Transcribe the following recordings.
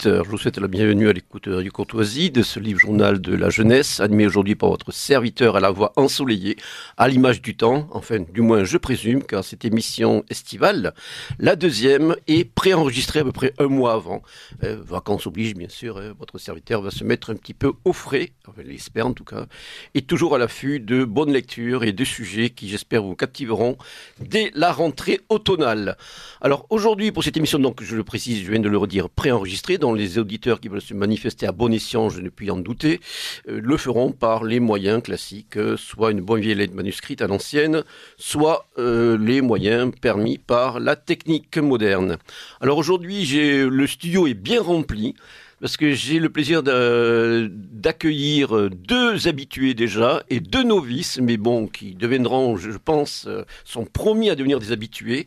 Je vous souhaite la bienvenue à l'écoute du Courtoisie de ce livre journal de la jeunesse, animé aujourd'hui par votre serviteur à la voix ensoleillée, à l'image du temps, enfin du moins je présume, car cette émission estivale, la deuxième, est préenregistrée à peu près un mois avant. Euh, vacances oblige bien sûr, hein, votre serviteur va se mettre un petit peu au frais, enfin l'espère en tout cas, et toujours à l'affût de bonnes lectures et de sujets qui j'espère vous captiveront dès la rentrée automnale. Alors aujourd'hui pour cette émission, donc je le précise, je viens de le redire, préenregistré, les auditeurs qui veulent se manifester à bon escient, je ne puis en douter, euh, le feront par les moyens classiques, euh, soit une bonne vieille manuscrite à l'ancienne, soit euh, les moyens permis par la technique moderne. Alors aujourd'hui, le studio est bien rempli parce que j'ai le plaisir d'accueillir deux habitués déjà et deux novices, mais bon, qui deviendront, je pense, sont promis à devenir des habitués.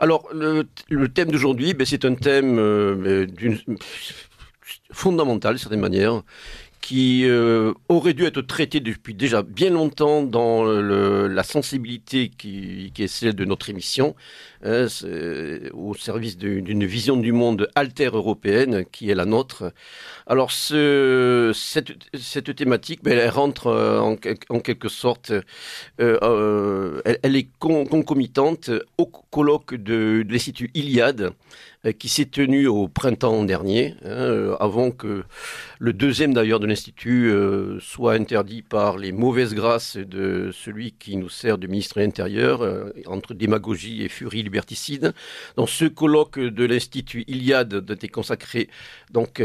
Alors, le, thème d'aujourd'hui, ben, c'est un thème euh, fondamental, d'une certaine manière, qui euh, aurait dû être traité depuis déjà bien longtemps dans la sensibilité qui, est celle de notre émission, hein, au service d'une vision du monde alter européenne qui est la nôtre. Alors ce, cette, thématique, ben, elle rentre euh, en, quelque sorte, euh, elle, est concomitante au colloque de, l'Institut Iliade euh, qui s'est tenu au printemps dernier, hein, euh, avant que le deuxième d'ailleurs de l'Institut euh, soit interdit par les mauvaises grâces de celui qui nous sert de ministre de l'Intérieur, entre démagogie et furie Dans ce colloque de l'Institut Iliade était consacré donc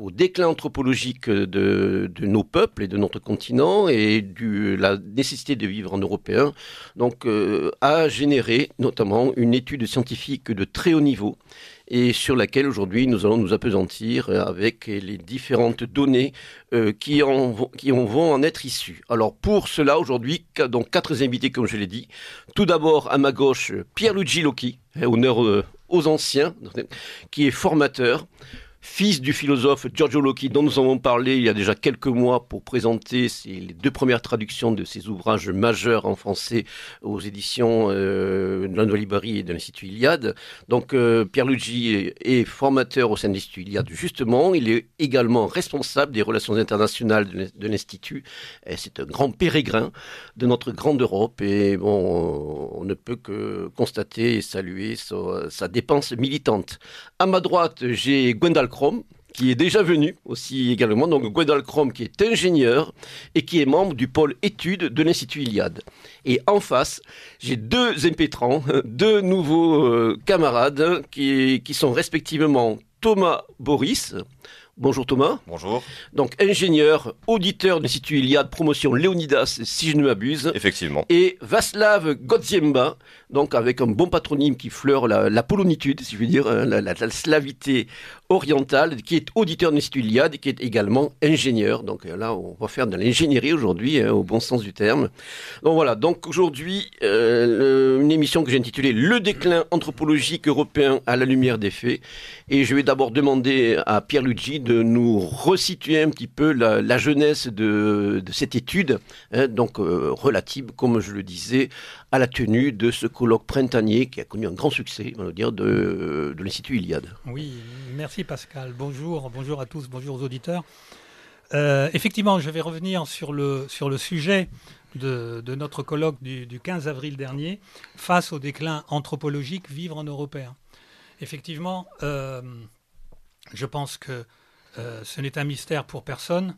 au déclin anthropologique de, nos peuples et de notre continent et du, la nécessité de vivre en européen, donc euh, a généré notamment une étude scientifique de très haut niveau et sur laquelle aujourd'hui nous allons nous apesantir avec les différentes données euh, qui, en, vont en être issues. Alors pour cela aujourd'hui, donc quatre invités comme je l'ai dit. Tout d'abord à ma gauche Pierre-Luigi Locchi, honneur euh, aux anciens, qui est formateur fils du philosophe Giorgio Locchi, dont nous avons parlé il y a déjà quelques mois pour présenter les deux premières traductions de ses ouvrages majeurs en français aux éditions euh, de la et de l'Institut Iliade. Donc euh, Pierre Luigi est, formateur au sein de l'Institut Iliade, justement. Il est également responsable des relations internationales de l'Institut. C'est un grand pérégrin de notre grande Europe et bon, on ne peut que constater et saluer sa, sa dépense militante. À ma droite, j'ai Gwendal Chrome, qui est déjà venu aussi également, donc Gwendal Chrome qui est ingénieur et qui est membre du pôle études de l'Institut Iliade. Et en face, j'ai deux impétrants, deux nouveaux euh, camarades qui, qui sont respectivement Thomas Boris, Bonjour Thomas. Bonjour. Donc ingénieur, auditeur de l'Institut Iliade, promotion Léonidas, si je ne m'abuse. Effectivement. Et Vaslav Godziemba, donc avec un bon patronyme qui fleure la, polonitude, si je veux dire, hein, la, slavité orientale, qui est auditeur de l'Institut Iliade et qui est également ingénieur. Donc euh, là, on va faire de l'ingénierie aujourd'hui, hein, au bon sens du terme. Donc voilà, donc aujourd'hui, euh, une émission que j'ai intitulée Le déclin anthropologique européen à la lumière des faits. Et je vais d'abord demander à Pierre Luigi de nous resituer un petit peu la, jeunesse de, cette étude, hein, donc euh, relative, comme je le disais, à la tenue de ce colloque printanier qui a connu un grand succès, on va dire, de, l'Institut Iliade. Oui, merci Pascal. Bonjour, bonjour à tous, bonjour aux auditeurs. Euh, effectivement, je vais revenir sur le, sur le sujet de, notre colloque du, du, 15 avril dernier, face au déclin anthropologique, vivre en européen. Effectivement, euh, je pense que euh, ce n'est un mystère pour personne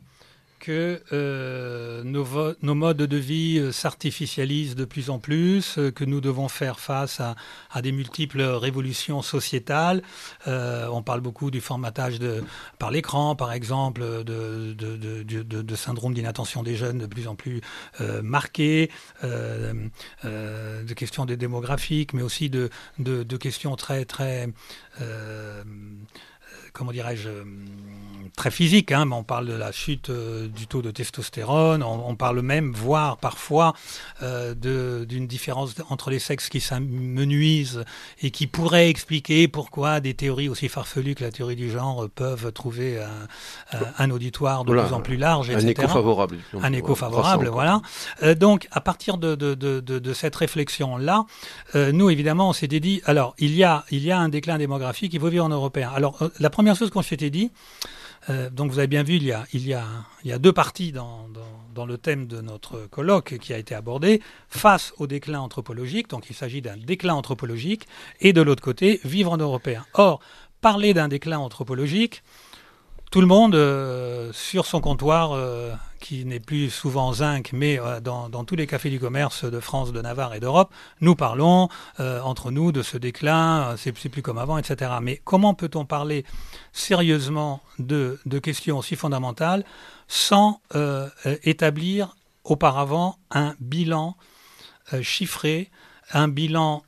que euh, nos, modes de vie euh, s'artificialisent de plus en plus, que nous devons faire face à, des multiples révolutions sociétales. on parle beaucoup du formatage par l'écran, par exemple, de, syndrome d'inattention des jeunes de plus en plus marqué, de questions démographiques, mais aussi de, questions très, très comment dirais-je, euh, très physique. Hein, mais on parle de la chute euh, du taux de testostérone. On, parle même, voire parfois, euh, d'une différence entre les sexes qui s'amenuisent et qui pourrait expliquer pourquoi des théories aussi farfelues que la théorie du genre peuvent trouver un, auditoire de plus en plus large, etc. Un écho favorable. Un écho favorable, voilà. donc, à partir de, de, de, de cette réflexion-là, nous, évidemment, on s'était dit, alors, il y, a, il y a un déclin démographique, il faut vivre en européen. Alors, la première chose qu'on s'était dit, euh, donc vous avez bien vu, il y a, deux parties dans, dans, dans, le thème de notre colloque qui a été abordé, face au déclin anthropologique, donc il s'agit d'un déclin anthropologique, et de l'autre côté, vivre en européen. Or, parler d'un déclin anthropologique, tout le monde euh, sur son comptoir, euh, qui n'est plus souvent zinc, mais euh, dans, tous les cafés du commerce de France, de Navarre et d'Europe, nous parlons entre nous de ce déclin, c'est plus comme avant, etc. Mais comment peut-on parler sérieusement de, de, questions aussi fondamentales sans établir auparavant un bilan chiffré, un bilan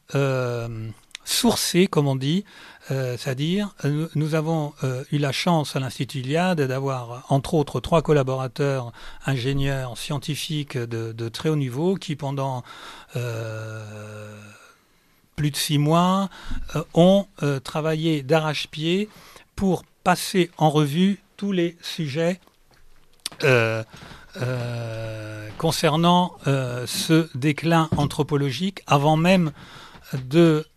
sourcé, comme on dit, euh, c'est-à-dire nous, avons euh, eu la chance à l'Institut Iliade d'avoir, entre autres, trois collaborateurs ingénieurs scientifiques de, très haut niveau qui, pendant euh, plus de six mois, ont travaillé d'arrache-pied pour passer en revue tous les sujets concernant ce déclin anthropologique avant même de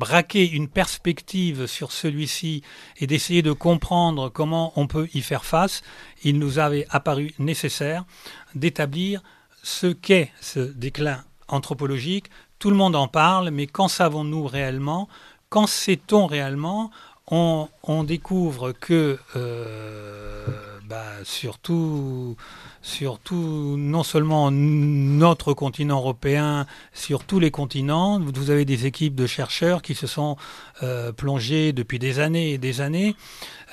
braquer une perspective sur celui-ci et d'essayer de comprendre comment on peut y faire face, il nous avait apparu nécessaire d'établir ce qu'est ce déclin anthropologique. Tout le monde en parle, mais qu'en savons-nous réellement? Qu'en sait-on réellement? On, découvre que euh, bah, surtout surtout non seulement notre continent européen, sur tous les continents. Vous avez des équipes de chercheurs qui se sont euh, plongés depuis des années et des années,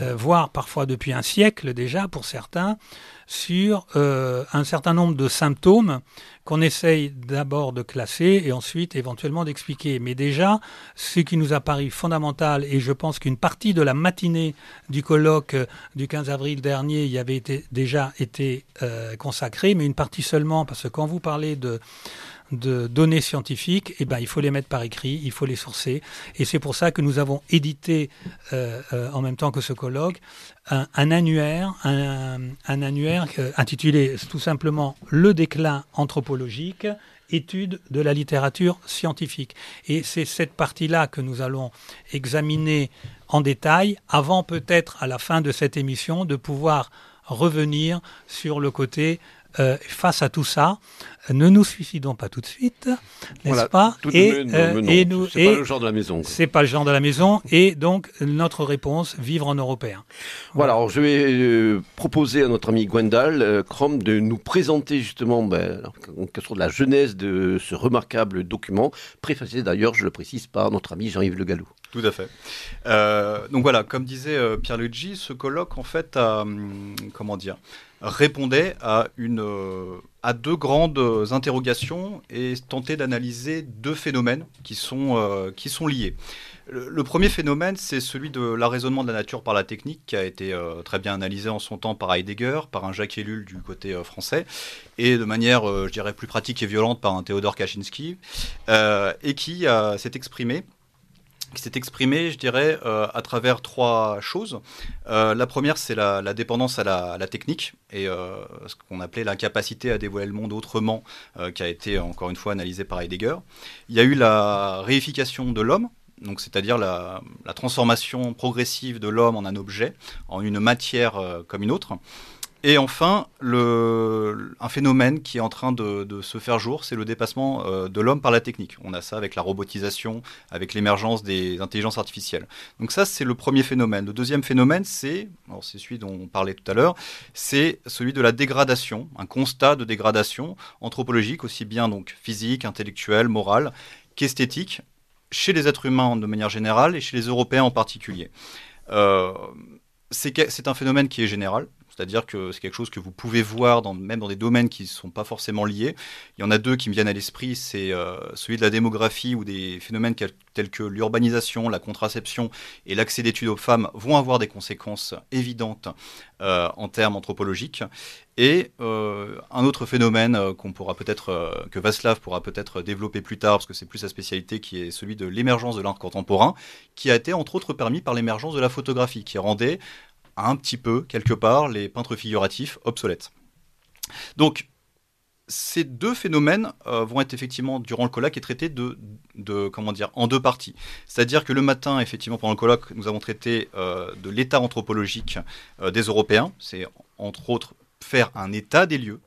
euh, voire parfois depuis un siècle déjà pour certains, sur euh, un certain nombre de symptômes qu'on essaye d'abord de classer et ensuite éventuellement d'expliquer. Mais déjà, ce qui nous a paru fondamental, et je pense qu'une partie de la matinée du colloque du 15 avril dernier y avait déjà été euh, consacrée, mais une partie seulement, parce que quand vous parlez de de données scientifiques, eh ben, il faut les mettre par écrit, il faut les sourcer. Et c'est pour ça que nous avons édité, euh, euh, en même temps que ce colloque, un, annuaire, un, annuaire intitulé tout simplement Le déclin anthropologique étude de la littérature scientifique. Et c'est cette partie-là que nous allons examiner en détail, avant peut-être à la fin de cette émission de pouvoir revenir sur le côté euh, face à tout ça, ne nous suicidons pas tout de suite, n'est-ce voilà, pas et, euh, et, nous, c'est pas le genre de la maison. C'est pas le genre de la maison, et donc notre réponse vivre en européen. Voilà. voilà alors je vais euh, proposer à notre ami Gwendal euh, Crom de nous présenter justement ben, sur la genèse de ce remarquable document, préfacé d'ailleurs, je le précise, par notre ami Jean-Yves Le Gallou. Tout à fait. Euh, donc voilà, comme disait Pierre Luigi, ce colloque en fait a, hum, comment dire, répondait à, une, à deux grandes interrogations et tentait d'analyser deux phénomènes qui sont, euh, qui sont liés. Le, premier phénomène, c'est celui de l'arraisonnement de la nature par la technique, qui a été euh, très bien analysé en son temps par Heidegger, par un Jacques Ellul du côté euh, français, et de manière, je dirais, plus pratique et violente par un Théodore Kaczynski, et qui s'est exprimé qui s'est exprimé, je dirais, euh, à travers trois choses. Euh, la première, c'est la, dépendance à la, technique et euh, ce qu'on appelait l'incapacité à dévoiler le monde autrement, qui a été encore une fois analysé par Heidegger. Il y a eu la réification de l'homme, donc c'est-à-dire la, transformation progressive de l'homme en un objet, en une matière comme une autre. Et enfin, un phénomène qui est en train de, se faire jour, c'est le dépassement euh, de l'homme par la technique. On a ça avec la robotisation, avec l'émergence des intelligences artificielles. Donc ça, c'est le premier phénomène. Le deuxième phénomène, c'est, c'est celui dont on parlait tout à l'heure, c'est celui de la dégradation, un constat de dégradation anthropologique, aussi bien donc physique, intellectuelle, morale, qu'esthétique, chez les êtres humains de manière générale et chez les Européens en particulier. Euh, c'est un phénomène qui est général, c'est-à-dire que c'est quelque chose que vous pouvez voir même dans des domaines qui ne sont pas forcément liés. Il y en a deux qui me viennent à l'esprit, c'est euh, celui de la démographie où des phénomènes tels que l'urbanisation, la contraception et l'accès d'études aux femmes vont avoir des conséquences évidentes euh, en termes anthropologiques. Et euh, un autre phénomène qu'on pourra peut-être, que Vaslav pourra peut-être développer plus tard, parce que c'est plus sa spécialité, qui est celui de l'émergence de l'art contemporain, qui a été entre autres permis par l'émergence de la photographie, qui rendait un petit peu, quelque part, les peintres figuratifs obsolètes. Donc, ces deux phénomènes euh, vont être effectivement durant le colloque traités de, en deux parties. C'est-à-dire que le matin, effectivement, pendant le colloque, nous avons traité euh, de l'état anthropologique euh, des Européens. C'est entre autres faire un état des lieux.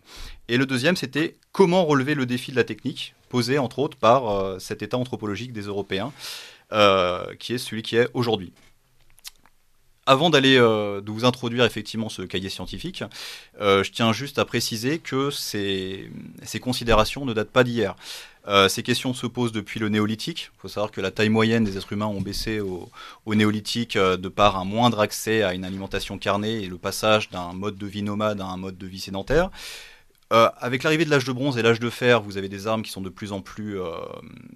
Et le deuxième, c'était comment relever le défi de la technique, posé entre autres par cet état anthropologique des Européens, qui est celui qui est aujourd'hui avant d'aller euh, vous introduire effectivement ce cahier scientifique, euh, je tiens juste à préciser que ces, considérations ne datent pas d'hier. Euh, ces questions se posent depuis le néolithique. Il faut savoir que la taille moyenne des êtres humains ont baissé au néolithique de par un moindre accès à une alimentation carnée et le passage d'un mode de vie nomade à un mode de vie sédentaire. Euh, avec l'arrivée de l'âge de bronze et l'âge de fer, vous avez des armes qui sont de plus en plus, euh,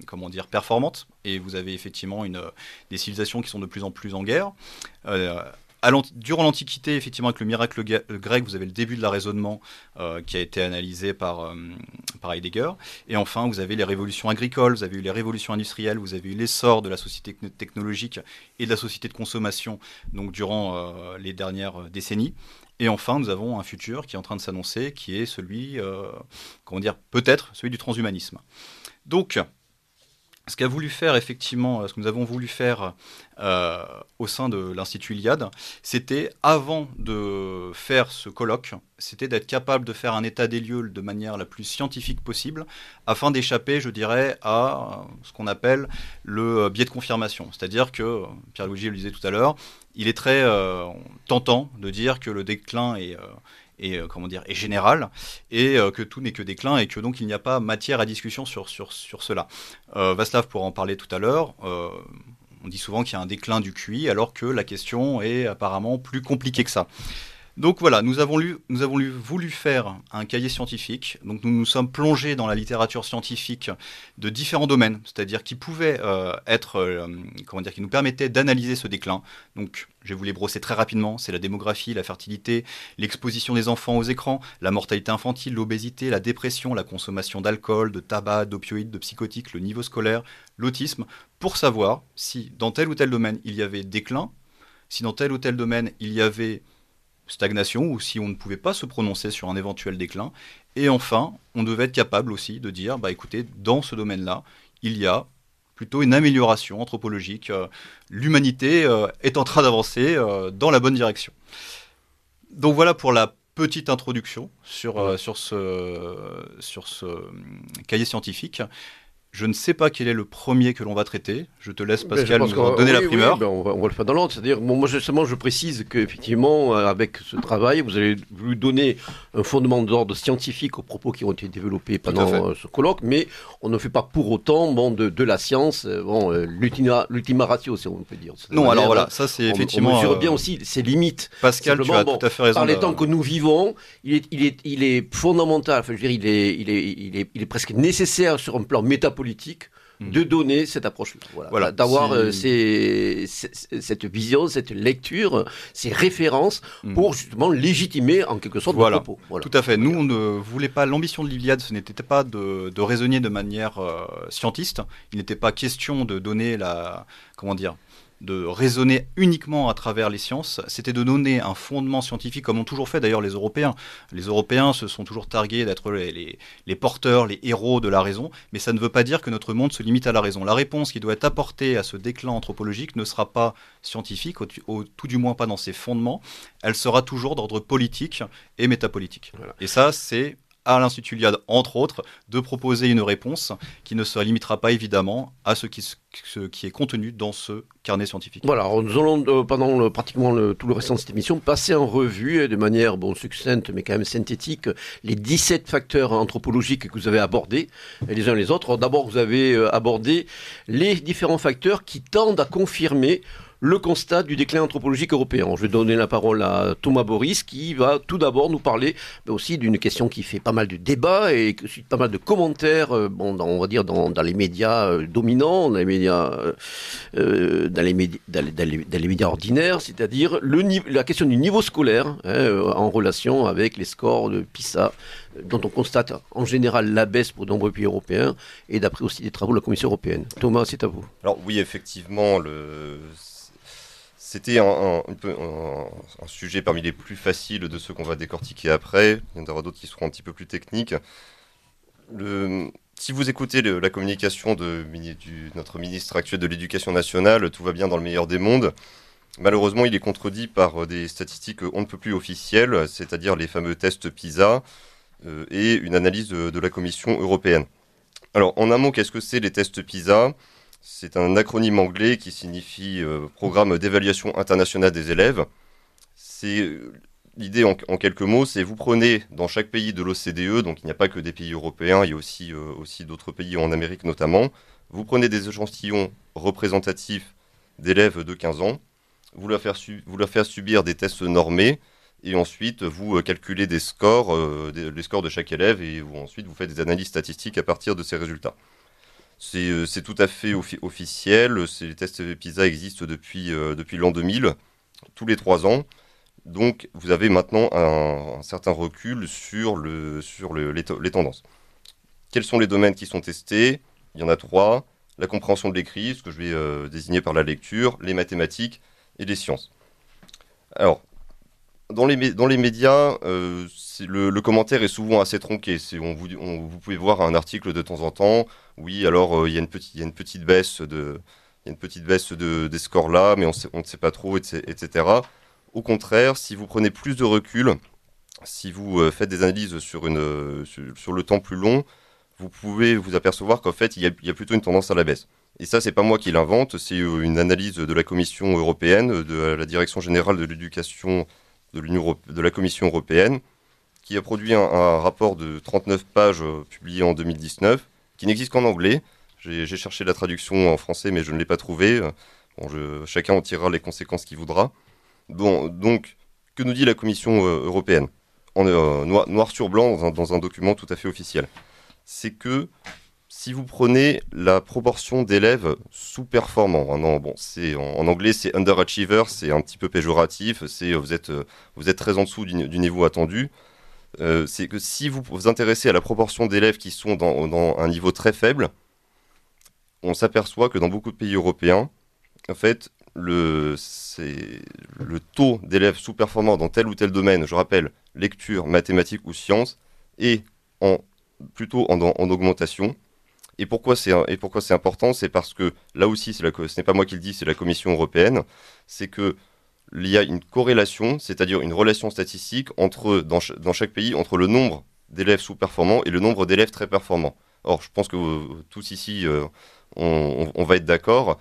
comment dire, performantes, et vous avez effectivement une, des civilisations qui sont de plus en plus en guerre. Euh, durant l'Antiquité, effectivement, avec le miracle grec, vous avez le début de la raisonnement qui a été analysé par, par Heidegger. Et enfin, vous avez les révolutions agricoles, vous avez eu les révolutions industrielles, vous avez eu l'essor de la société technologique et de la société de consommation donc durant les dernières décennies. Et enfin, nous avons un futur qui est en train de s'annoncer, qui est celui, euh, comment dire, peut-être celui du transhumanisme. Donc, ce qu'a voulu faire effectivement, ce que nous avons voulu faire euh, au sein de l'Institut Iliade, c'était avant de faire ce colloque, c'était d'être capable de faire un état des lieux de manière la plus scientifique possible, afin d'échapper, je dirais, à ce qu'on appelle le biais de confirmation. C'est-à-dire que, Pierre-Louis le disait tout à l'heure, il est très euh, tentant de dire que le déclin est... Euh, et euh, comment dire est général et euh, que tout n'est que déclin et que donc il n'y a pas matière à discussion sur sur sur cela. Euh, Vaslav pourra en parler tout à l'heure. on dit souvent qu'il y a un déclin du QI alors que la question est apparemment plus compliquée que ça. Donc voilà, nous avons, voulu faire un cahier scientifique. Donc nous nous sommes plongés dans la littérature scientifique de différents domaines, c'est-à-dire qui pouvaient euh, être, euh, comment dire, qui nous permettaient d'analyser ce déclin. Donc je vais vous les brosser très rapidement. C'est la démographie, la fertilité, l'exposition des enfants aux écrans, la mortalité infantile, l'obésité, la dépression, la consommation d'alcool, de tabac, d'opioïdes, de psychotiques, le niveau scolaire, l'autisme, pour savoir si dans tel ou tel domaine il y avait déclin, si dans tel ou tel domaine il y avait stagnation ou si on ne pouvait pas se prononcer sur un éventuel déclin. Et enfin, on devait être capable aussi de dire, bah écoutez, dans ce domaine-là, il y a plutôt une amélioration anthropologique. Euh, l'humanité euh, est en train d'avancer euh, dans la bonne direction. Donc voilà pour la petite introduction sur, sur, ce, sur ce cahier scientifique. Je ne sais pas quel est le premier que l'on va traiter. Je te laisse, Pascal, nous donner la primeur. Ben, on, va, le faire dans l'ordre. C'est-à-dire, moi, justement, je précise qu'effectivement, euh, avec ce travail, vous avez voulu donner un fondement d'ordre scientifique aux propos qui ont été développés pendant euh, ce colloque, mais on ne fait pas pour autant bon, de, la science euh, bon, l'ultima ratio, si on peut dire. Non, alors voilà, ça c'est effectivement. On mesure bien aussi ses limites. Pascal, tu as tout à fait raison. Par les temps que nous vivons, il est, il est, il est fondamental, enfin, je veux dire, il est, il, est, il, est, il est presque nécessaire sur un plan métapolitique politique hmm. de donner cette approche-là. Voilà. D'avoir euh, cette vision, cette lecture, ces références hmm. pour justement légitimer en quelque sorte voilà. propos. Tout à fait. Nous, on ne voulait pas, l'ambition de l'Iliade, ce n'était pas de, de, raisonner de manière euh, scientiste. Il n'était pas question de donner la, comment dire, de raisonner uniquement à travers les sciences, c'était de donner un fondement scientifique, comme ont toujours fait d'ailleurs les Européens. Les Européens se sont toujours targués d'être les, porteurs, les héros de la raison, mais ça ne veut pas dire que notre monde se limite à la raison. La réponse qui doit être apportée à ce déclin anthropologique ne sera pas scientifique, au, tout du moins pas dans ses fondements, elle sera toujours d'ordre politique et métapolitique. Et ça, c'est à l'Institut Liad, entre autres, de proposer une réponse qui ne se limitera pas évidemment à ce qui, ce qui est contenu dans ce carnet scientifique. Voilà, nous allons euh, pendant pratiquement tout le restant de cette émission passer en revue de manière bon, succincte mais quand même synthétique les 17 facteurs anthropologiques que vous avez abordés les uns les autres. D'abord, vous avez euh, abordé les différents facteurs qui tendent à confirmer le constat du déclin anthropologique européen. Je vais donner la parole à Thomas Boris qui va tout d'abord nous parler aussi d'une question qui fait pas mal de débats et pas mal de commentaires, euh, bon, on va dire dans, les médias euh, dominants, dans les médias, euh, dans, dans, les, médias ordinaires, c'est-à-dire la question du niveau scolaire hein, en relation avec les scores de PISA dont on constate en général la baisse pour de nombreux pays européens et d'après aussi des travaux de la Commission européenne. Thomas, c'est à vous. Alors oui, effectivement, le c'était un, sujet parmi les plus faciles de ceux qu'on va décortiquer après. Il y en aura d'autres qui seront un petit peu plus techniques. si vous écoutez la communication de notre ministre actuel de l'Éducation nationale, tout va bien dans le meilleur des mondes. Malheureusement, il est contredit par euh, des statistiques on ne peut plus officielles, c'est-à-dire les fameux tests PISA euh, et une analyse de, de la Commission européenne. Alors, en un mot, qu'est-ce que c'est les tests PISA? C'est un acronyme anglais qui signifie euh, Programme d'évaluation internationale des élèves. Euh, l'idée en, quelques mots, c'est vous prenez dans chaque pays de l'OCDE, donc il n'y a pas que des pays européens, il y a aussi, euh, d'autres pays en Amérique notamment, vous prenez des échantillons représentatifs d'élèves de 15 ans, vous leur, faire subir des tests normés, et ensuite vous calculez des scores, les scores de chaque élève, et vous, ensuite vous faites des analyses statistiques à partir de ces résultats. C'est euh, c'est tout à fait offi- officiel, les tests PISA existent depuis, euh, l'an 2000, tous les trois ans. Donc, vous avez maintenant un, certain recul sur, les tendances. Quels sont les domaines qui sont testés? Il y en a trois. La compréhension de l'écrit, ce que je vais euh, désigner par la lecture, les mathématiques et les sciences. Alors, dans les, dans les médias, euh, le, commentaire est souvent assez tronqué. On vous, vous pouvez voir un article de temps en temps. Oui, alors euh, il y, a une petite- y a une petite baisse, de, y a une petite baisse de, des scores là, mais on ne sait pas trop, etc. Au contraire, si vous prenez plus de recul, si vous euh, faites des analyses sur, une, sur, le temps plus long, vous pouvez vous apercevoir qu'en fait, il y, a, y a plutôt une tendance à la baisse. Et ça, c'est pas moi qui l'invente, c'est une analyse de la Commission européenne, de la Direction générale de l'éducation de, de la Commission européenne, qui a produit un, rapport de 39 pages euh, publié en 2019, qui n'existe qu'en anglais. J'ai cherché la traduction en français, mais je ne l'ai pas trouvé. Bon, chacun en tirera les conséquences qu'il voudra. Bon, donc, que nous dit la Commission euh, européenne? En, euh, noir, sur blanc dans un document tout à fait officiel C'est que si vous prenez la proportion d'élèves sous-performants, en- bon, en, anglais c'est underachiever, c'est un petit peu péjoratif, c'est euh, vous êtes, euh, vous êtes très en dessous du, niveau attendu. Euh, c'est que si vous vous intéressez à la proportion d'élèves qui sont dans, un niveau très faible, on s'aperçoit que dans beaucoup de pays européens, en fait, le, le taux d'élèves sous-performants dans tel ou tel domaine, je rappelle, lecture, mathématiques ou sciences, est en, plutôt en, en augmentation. Et pourquoi c'est et pourquoi c'est important C'est parce que là aussi, ce n'est pas moi qui le dis, c'est la Commission européenne. C'est que il y a une corrélation, c'est-à-dire une relation statistique entre dans, dans chaque pays entre le nombre d'élèves sous-performants et le nombre d'élèves très performants. Or, je pense que euh, tous ici, euh, on, va être d'accord.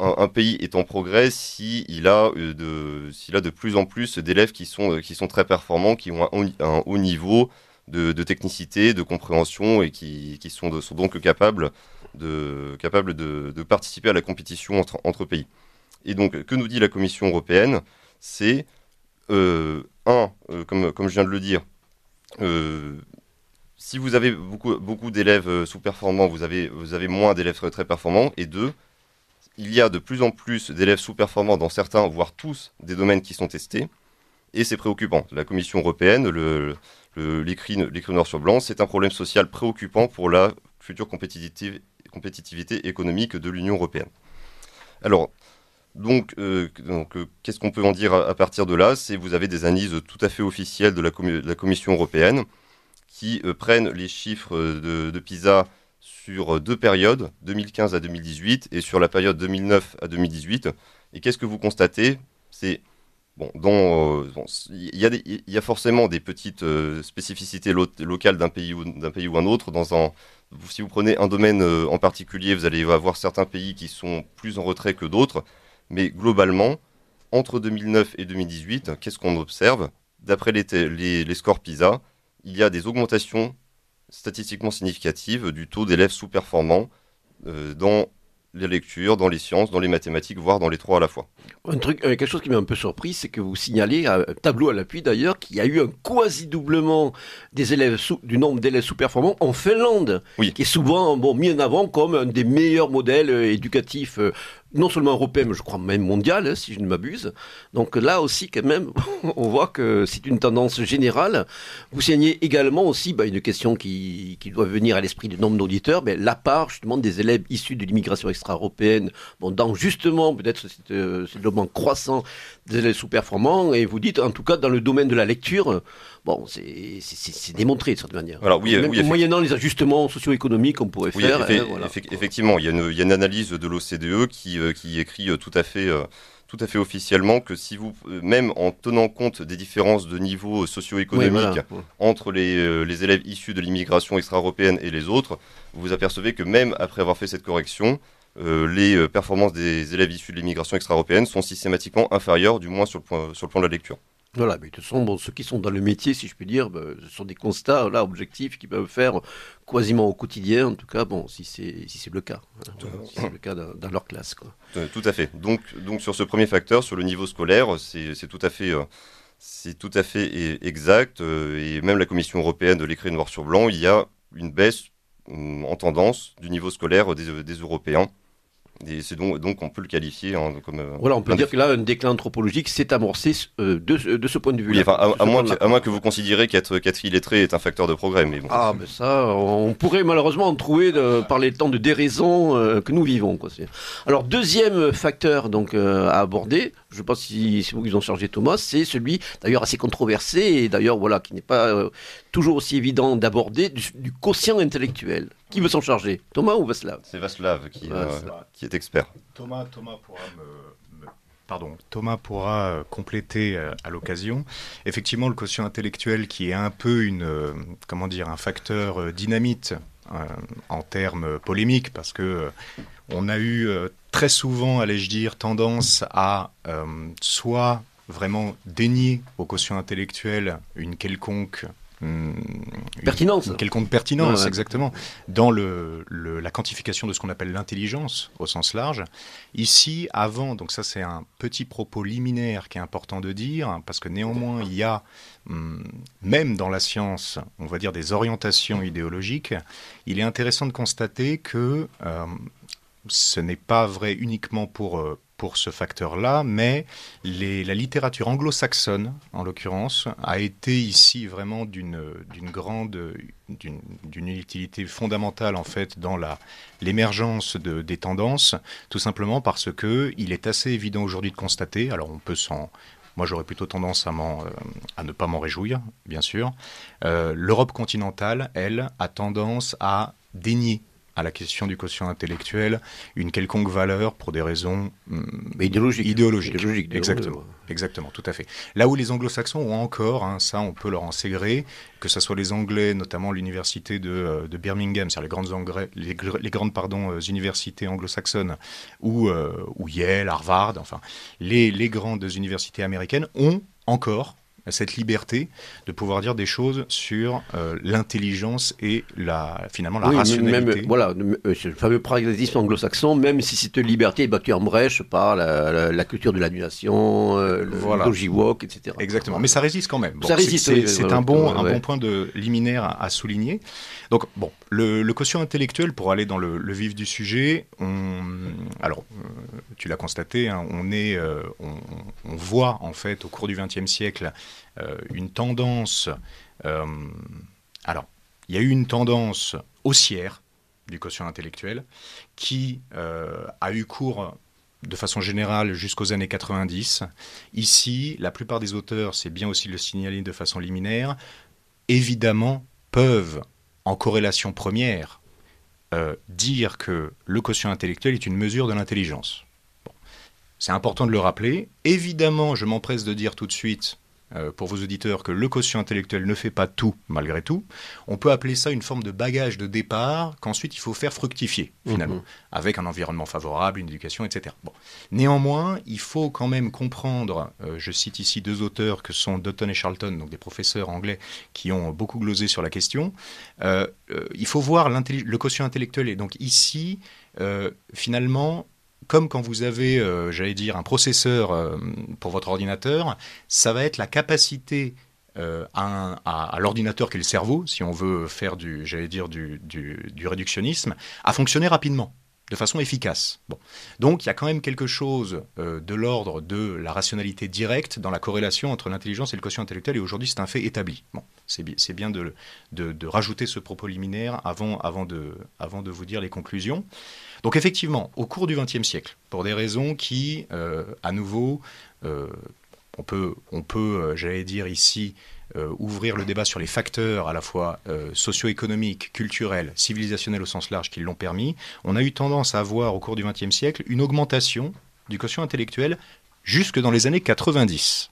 Un, pays est en progrès si il a euh, de, s'il a de plus en plus d'élèves qui sont, euh, qui sont très performants, qui ont un haut niveau de, technicité, de compréhension et qui, sont, donc capables, de, participer à la compétition entre, pays. Et donc, que nous dit la Commission européenne? C'est, euh, un, euh, comme, je viens de le dire, euh, si vous avez beaucoup, d'élèves sous-performants, vous avez, vous avez moins d'élèves très, performants. Et deux, il y a de plus en plus d'élèves sous-performants dans certains, voire tous, des domaines qui sont testés. Et c'est préoccupant. La Commission europééenne, le, le- l'écrit, noir sur blanc, c'est un problème social préoccupant pour la future compétitivité, économique de l'Union européenne. Alors, donc, euh, euh, qu'est-ce qu'on peut en dire à, partir de là? C'est vous avez des analyses tout à fait officielles de la, Commission européenne qui euh, prennent les chiffres de, de PISA sur deux périodes, 2015 à 2018 et sur la période 2009 à 2018. Et qu'est-ce que vous constatez? C'est bon, dans, euh, il y, a forcément des petites euh, spécificités lo- locales d'un pays ou d'un pays ou un autre. Dans un, si vous prenez un domaine euh, en particulier, vous allez avoir certains pays qui sont plus en retrait que d'autres. Mais globalement, entre 2009 et 2018, qu'est-ce qu'on observe? D'après les, scores PISA, il y a des augmentations statistiquement significatives du taux d'élèves sous-performants dans les lectures, dans les sciences, dans les mathématiques, voire dans les trois à la fois. Un truc, euh, quelque chose qui m'a un peu surpris, c'est que vous signalez, euh, un tableau à l'appui d'ailleurs, qu'il y a eu un quasi-doublement des élèves sous- du nombre d'élèves sous-performants en Finlande, Oui. qui est souvent bon, mis en avant comme un des meilleurs modèles euh, éducatifs euh, non seulement européen, mais je crois même mondial, hein, si je ne m'abuse. Donc là aussi, quand même, on voit que c'est une tendance générale. Vous signez également aussi bah, une question qui, qui, doit venir à l'esprit du nombre d'auditeurs, ben, la part justement des élèves issus de l'immigration extra-européenne, dans justement peut-être ce euh, développement croissant des élèves sous-performants, et vous dites en tout cas dans le domaine de la lecture, bon, c'est démontré de cette manière. Alors, oui, Même moyennant les ajustements socio-économiques qu'on pourrait faire. Hein, effectivement, il y, a une, il y, a une, analyse de l'OCDE qui, euh, qui écrit euh, tout à fait tout à fait officiellement que si vous, même en tenant compte des différences de niveau socio-économique entre les, euh, les, élèves issus de l'immigration extra-européenne et les autres, vous vous apercevez que même après avoir fait cette correction, euh, les euh, performances des élèves issus de l'immigration extra-européenne sont systématiquement inférieures, du moins sur le, point, sur le plan de la lecture. Voilà, mais de toute façon, bon, ceux qui sont dans le métier, si je puis dire, ben, ce sont des constats là, objectifs qu'ils peuvent faire quasiment au quotidien, en tout cas, bon, si c'est si le cas, hein, si c'est le cas dans, leur classe. Quoi. Tout à fait. Donc, donc sur ce premier facteur, sur le niveau scolaire, c'est tout à fait... Euh, c'est tout à fait e-, exact, euh, et même la Commission européenne de l'écrit noir sur blanc, il y a une baisse hum, en tendance du niveau scolaire des, des Européens. Et c'est donc, donc on peut le qualifier comme. Euh, voilà, on peut dire que là, un déclin anthropologique s'est amorcé euh, de, de, ce point de vue. Oui, à, moins que, à, moins que, vous considérez qu'être illettré est un facteur de progrès. Mais bon. Ah, mais ça, on pourrait malheureusement en trouver de, par les temps de déraison euh, que nous vivons. Quoi. Alors, deuxième facteur donc, à aborder, je ne sais pas si c'est vous qui ont chargé Thomas, c'est celui d'ailleurs assez controversé et d'ailleurs voilà, qui n'est pas toujours aussi évident d'aborder, du, quotient intellectuel. Qui veut s'en charger? Thomas ou Vaslav? C'est Vaslav qui, euh, qui, est expert. Thomas, Thomas pourra Pardon, Thomas pourra euh, compléter euh, à l'occasion. Effectivement, le quotient intellectuel qui est un peu une, comment dire, un facteur dynamite en termes polémiques, parce que on a eu très souvent, allais-je dire, tendance à soit vraiment dénier au quotient intellectuel une quelconque Hmm, pertinence. Une, quelconque pertinence, exactement, dans le, la quantification de ce qu'on appelle l'intelligence au sens large. Ici, avant, donc ça c'est un petit propos liminaire qui est important de dire, parce que néanmoins il y a, hmm, même dans la science, on va dire des orientations idéologiques, il est intéressant de constater que euh, ce n'est pas vrai uniquement pour, euh, pour ce facteur-là, mais la littérature anglo-saxonne, en l'occurrence, a été ici vraiment d'une grande, d'une utilité fondamentale en fait dans l'émergence de, des tendances, tout simplement parce que il est assez évident aujourd'hui de constater, alors on peut s'en moi, j'aurais plutôt tendance à, euh, ne pas m'en réjouir, bien sûr. Euh, L'Europe continentale, elle, a tendance à dénier à la question du quotient intellectuel une quelconque valeur pour des raisons hum, idéologiques. idéologiques. Exactement. Exactement, tout à fait. Là où les anglo-saxons ont encore, hein, ça on peut leur en ségrer, que ce soit les Anglais, notamment l'université de, euh, Birmingham, c'est-à-dire les grandes, les, grandes pardon, euh, universités anglo-saxonnes, ou, euh, ou Yale, Harvard, enfin, les, les grandes universités américaines ont encore cette liberté de pouvoir dire des choses sur euh, l'intelligence et la, finalement la rationalité. Même, voilà, euh, le fameux pragmatisme anglo-saxon, même si cette liberté est battue en brèche par la, culture de l'annulation, euh, le voilà. walk, etc. Exactement, mais ça résiste quand même. ça résiste. C'est un bon, un bon point de liminaire à, souligner. Donc bon, le, quotient intellectuel, pour aller dans le, vif du sujet, alors tu l'as constaté, hein, on est, on, voit en fait au cours du XXe siècle euh, une tendance. Euh, alors, il y a eu une tendance haussière du quotient intellectuel qui euh, a eu cours de façon générale jusqu'aux années 90. Ici, la plupart des auteurs, c'est bien aussi le signaler de façon liminaire, évidemment peuvent, en corrélation première, dire que le quotient intellectuel est une mesure de l'intelligence. C'est important de le rappeler. Évidemment, je m'empresse de dire tout de suite, euh, pour vos auditeurs que le quotient intellectuel ne fait pas tout malgré tout, on peut appeler ça une forme de bagage de départ qu'ensuite il faut faire fructifier finalement, mhm. avec un environnement favorable, une éducation, etc. Bon. Néanmoins, il faut quand même comprendre, euh, je cite ici deux auteurs que sont Dutton et Charlton, donc des professeurs anglais qui ont beaucoup glosé sur la question, euh, il faut voir le quotient intellectuel et donc ici, finalement, comme quand vous avez, euh, j'allais dire, un processeur euh, pour votre ordinateur, ça va être la capacité euh, à, l'ordinateur qui est le cerveau, si on veut faire du, j'allais dire, du, du, réductionnisme, à fonctionner rapidement. de façon efficace. Bon. Donc il y a quand même quelque chose de l'ordre de la rationalité directe dans la corrélation entre l'intelligence et le quotient intellectuel, et aujourd'hui c'est un fait établi. Bon, c'est bien de, rajouter ce propos liminaire avant de vous dire les conclusions. Donc effectivement, au cours du XXe siècle, pour des raisons qui, euh, à nouveau, euh, on peut, peut j'allais dire ici, euh, ouvrir le débat sur les facteurs à la fois euh, socio-économiques, culturels, civilisationnels au sens large qui l'ont permis, on a eu tendance à voir au cours du XXe siècle une augmentation du quotient intellectuel jusque dans les années 90.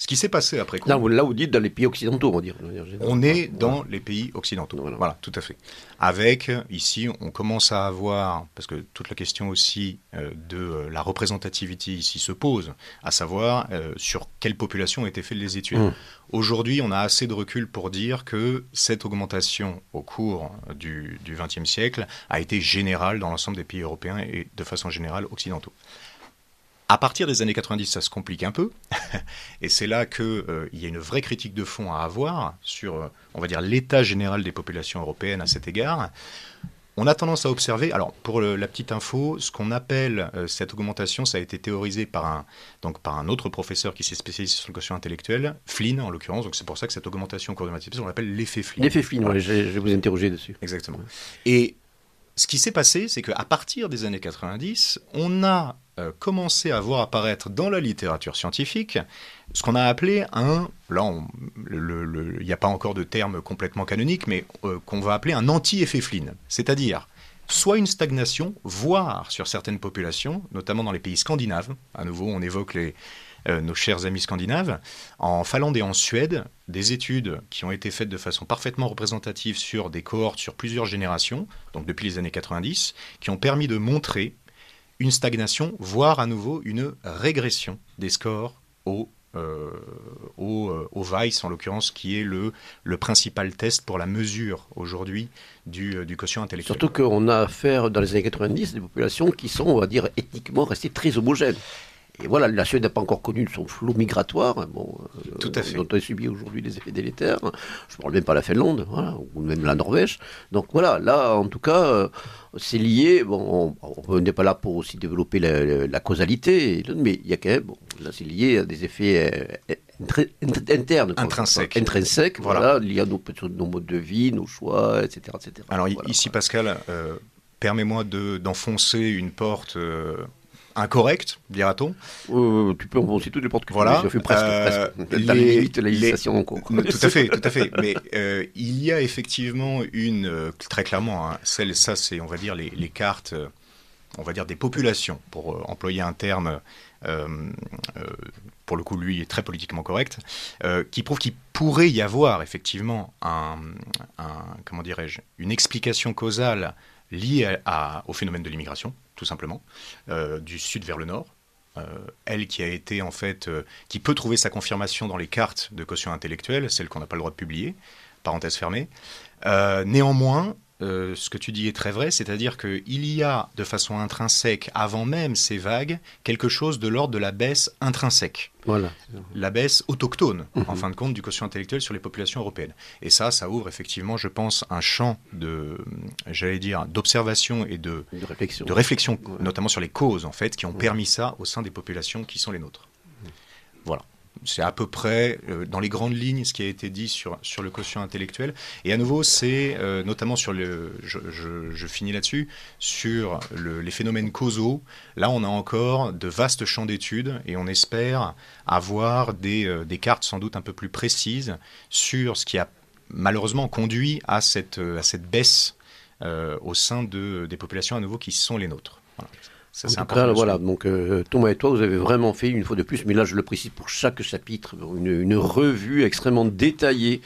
Ce qui s'est passé après Là, vous, là, vous dites dans les pays occidentaux, on va dire. On est dans les pays occidentaux. Voilà. tout à fait. Avec, ici, on commence à avoir, parce que toute la question aussi euh, de euh, la représentativité ici se pose, à savoir euh, sur quelle population ont été faites les études. Mmh. Aujourd'hui, on a assez de recul pour dire que cette augmentation au cours du XXe siècle a été générale dans l'ensemble des pays européens et de façon générale occidentaux. À partir des années 90, ça se complique un peu, et c'est là qu'il euh, y a une vraie critique de fond à avoir sur, euh, on va dire, l'état général des populations européennes à cet égard. On a tendance à observer, alors pour la petite info, ce qu'on appelle euh, cette augmentation, ça a été théorisé par un, donc par un autre professeur qui s'est spécialisé sur le quotient intellectuel, Flynn en l'occurrence, donc c'est pour ça que cette augmentation au cours de on l'appelle l'effet Flynn. L'effet Flynn, je, vais vous interroger dessus. Exactement. Et ce qui s'est passé, c'est qu'à partir des années 90, on a euh, commencé à voir apparaître dans la littérature scientifique ce qu'on a appelé un, là il n'y a pas encore de terme complètement canonique, mais euh, qu'on va appeler un anti-effet Flynn, c'est-à-dire soit une stagnation, voire sur certaines populations, notamment dans les pays scandinaves, à nouveau on évoque les, euh, nos chers amis scandinaves, en Finlande et en Suède, des études qui ont été faites de façon parfaitement représentative sur des cohortes sur plusieurs générations, donc depuis les années 90, qui ont permis de montrer une stagnation, voire à nouveau une régression des scores au euh, au, euh, au, VICE, en l'occurrence, qui est le, principal test pour la mesure aujourd'hui du, euh, du, quotient intellectuel. Surtout qu'on a affaire dans les années 90 des populations qui sont, on va dire, ethniquement restées très homogènes. Et voilà, la Suède n'a pas encore connu son flot migratoire, bon, Tout à fait. dont elle subit aujourd'hui des effets délétères. Je ne parle même pas de la Finlande, voilà, ou même la Norvège. Donc voilà, là, en tout cas, c'est lié. Bon, on n'est pas là pour aussi développer la, causalité, mais il y a quand même, bon, là, c'est lié à des effets euh, internes, intrinsèques, intrinsèques, voilà, liés à nos, nos, modes de vie, nos choix, etc., etc. Alors ici, Pascal, euh, permets-moi d'enfoncer une porte. Euh, incorrect, dira-t-on. Euh, tu peux enfoncer toutes les portes que voilà. presque, euh, presque. Les limites de la législation en cours. Tout à fait, tout à fait. Mais euh, il y a effectivement une, euh, très clairement, hein, celle, ça c'est, on va dire, les, les, cartes, on va dire, des populations, pour employer un terme, pour le coup, lui, est très politiquement correct, qui prouve qu'il pourrait y avoir effectivement un, un comment dirais-je, une explication causale liée à, au phénomène de l'immigration tout simplement, euh, du sud vers le nord. Euh, elle qui a été en fait, euh, qui peut trouver sa confirmation dans les cartes de caution intellectuelle, celles qu'on n'a pas le droit de publier, parenthèse fermée. néanmoins, euh, ce que tu dis est très vrai, c'est-à-dire qu'il y a de façon intrinsèque, avant même ces vagues, quelque chose de l'ordre de la baisse intrinsèque. Voilà. La baisse autochtone, en mhm. fin de compte, du quotient intellectuel sur les populations européennes. Et ça, ça ouvre effectivement, je pense, un champ de, j'allais dire, d'observation et de, réflexion, de réflexion notamment sur les causes, en fait, qui ont permis ça au sein des populations qui sont les nôtres. Voilà c'est à peu près euh, dans les grandes lignes ce qui a été dit sur, le quotient intellectuel. Et à nouveau, c'est euh, notamment sur le, je, finis là-dessus, sur les phénomènes causaux. Là, on a encore de vastes champs d'études et on espère avoir des, euh, cartes sans doute un peu plus précises sur ce qui a malheureusement conduit à cette, baisse au sein de, des populations à nouveau qui sont les nôtres. Voilà. Donc, euh, Thomas et toi, vous avez vraiment fait une fois de plus, mais là, je le précise pour chaque chapitre, une, revue extrêmement détaillée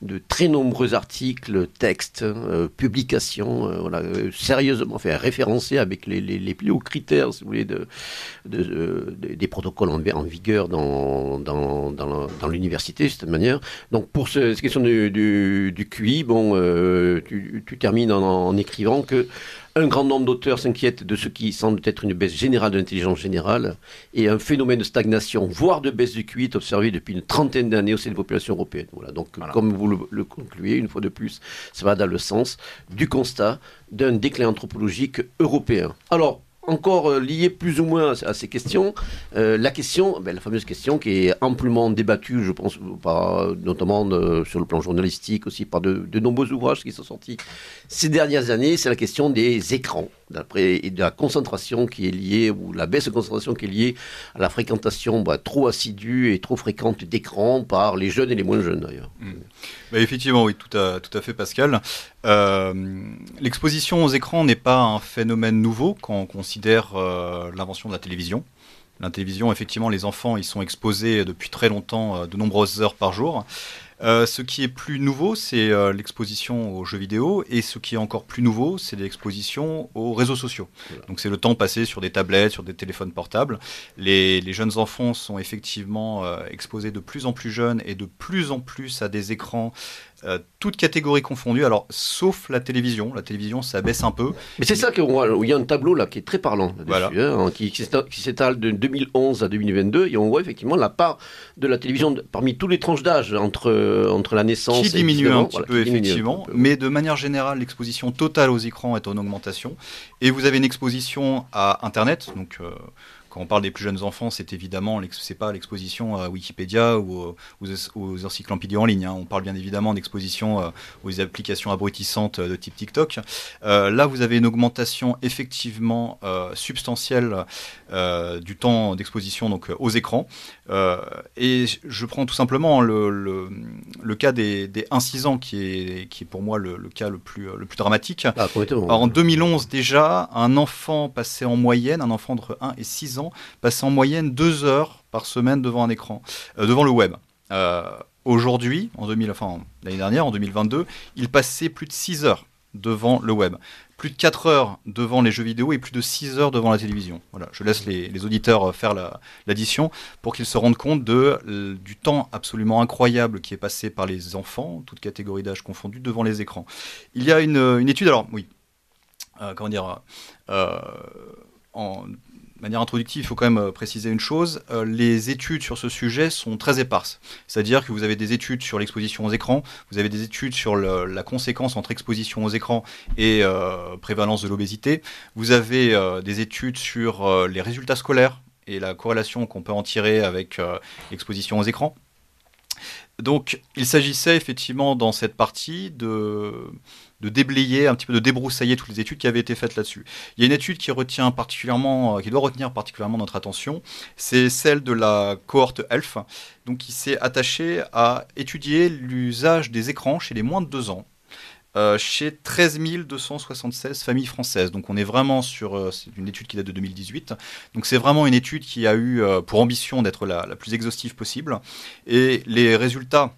de très nombreux articles, textes, euh, publications, euh, voilà, sérieusement fait référencés avec les, les, plus hauts critères, si vous voulez, de, des protocoles en, en vigueur dans, dans, dans, l'université, de cette manière. Donc, pour cette question du, du, QI, bon, tu, termines en, en écrivant que Un grand nombre d'auteurs s'inquiètent de ce qui semble être une baisse générale de l'intelligence générale et un phénomène de stagnation, voire de baisse du QI, est observé depuis une trentaine d'années au sein des populations européennes. Voilà, donc, comme vous le, le, concluez, une fois de plus, ça va dans le sens du constat d'un déclin anthropologique européen. Alors, encore euh, lié plus ou moins à ces questions. Euh, la question, ben, la fameuse question qui est amplement débattue, je pense, par, notamment euh, sur le plan journalistique aussi, par de, de, nombreux ouvrages qui sont sortis ces dernières années, c'est la question des écrans de la concentration qui est liée, ou la baisse de concentration qui est liée à la fréquentation bah, trop assidue et trop fréquente d'écrans par les jeunes et les moins jeunes d'ailleurs. Mmh. Bah, effectivement, oui, tout à, tout à fait Pascal. L'exposition aux écrans n'est pas un phénomène nouveau quand on considère euh, l'invention de la télévision. La télévision, effectivement, les enfants, ils sont exposés depuis très longtemps, euh, de nombreuses heures par jour. Euh, ce qui est plus nouveau, c'est l'exposition aux jeux vidéo, et ce qui est encore plus nouveau, c'est l'exposition aux réseaux sociaux. Donc c'est le temps passé sur des tablettes, sur des téléphones portables. Les, les jeunes enfants sont effectivement exposés de plus en plus jeunes et de plus en plus à des écrans euh, toutes catégories confondues, alors sauf la télévision. La télévision, ça baisse un peu. Mais c'est ça où il y a un tableau là qui est très parlant, hein, qui, s'étale de 2011 à 2022, et on voit effectivement la part de la télévision parmi tous les tranches d'âge entre, entre la naissance qui diminue un petit peu effectivement, mais de manière générale, l'exposition totale aux écrans est en augmentation, et vous avez une exposition à Internet, donc euh, quand on parle des plus jeunes enfants, c'est évidemment, pas l'exposition à Wikipédia ou aux, encyclopédies en ligne. Hein. On parle bien évidemment d'exposition euh, aux applications abrutissantes de type TikTok. Euh, là, vous avez une augmentation effectivement euh, substantielle du temps d'exposition donc aux écrans. Et je prends tout simplement le, le, cas des, des 1-6 ans qui est, qui est pour moi le, cas le plus, le plus dramatique. Ah, en 2011 déjà, un enfant passait en moyenne, un enfant entre 1 et 6 ans, passait en moyenne deux heures par semaine devant un écran, euh, devant le web. Euh, aujourd'hui, en 2000, enfin, l'année dernière, en 2022, il passait plus de 6 heures devant le web. Plus de 4 heures devant les jeux vidéo et plus de 6 heures devant la télévision. Voilà, je laisse les, auditeurs faire l'addition pour qu'ils se rendent compte de, du temps absolument incroyable qui est passé par les enfants, toutes catégories d'âge confondues, devant les écrans. Il y a une, étude, alors oui, euh, comment dire, en, manière introductive, il faut quand même euh, préciser une chose. Euh, les études sur ce sujet sont très éparses. C'est-à-dire que vous avez des études sur l'exposition aux écrans, vous avez des études sur la conséquence entre exposition aux écrans et euh, prévalence de l'obésité. Vous avez des études sur les résultats scolaires et la corrélation qu'on peut en tirer avec l'exposition aux écrans. Donc, il s'agissait effectivement dans cette partie de de déblayer, un petit peu de débroussailler toutes les études qui avaient été faites là-dessus. Il y a une étude qui retient particulièrement, euh, qui doit retenir particulièrement notre attention, c'est celle de la cohorte ELF, donc qui s'est attachée à étudier l'usage des écrans chez les moins de 2 ans. Euh, chez 13 276 familles françaises. Donc on est vraiment sur euh, c'est une étude qui date de 2018. Donc c'est vraiment une étude qui a eu pour ambition d'être la, la, plus exhaustive possible. Et les résultats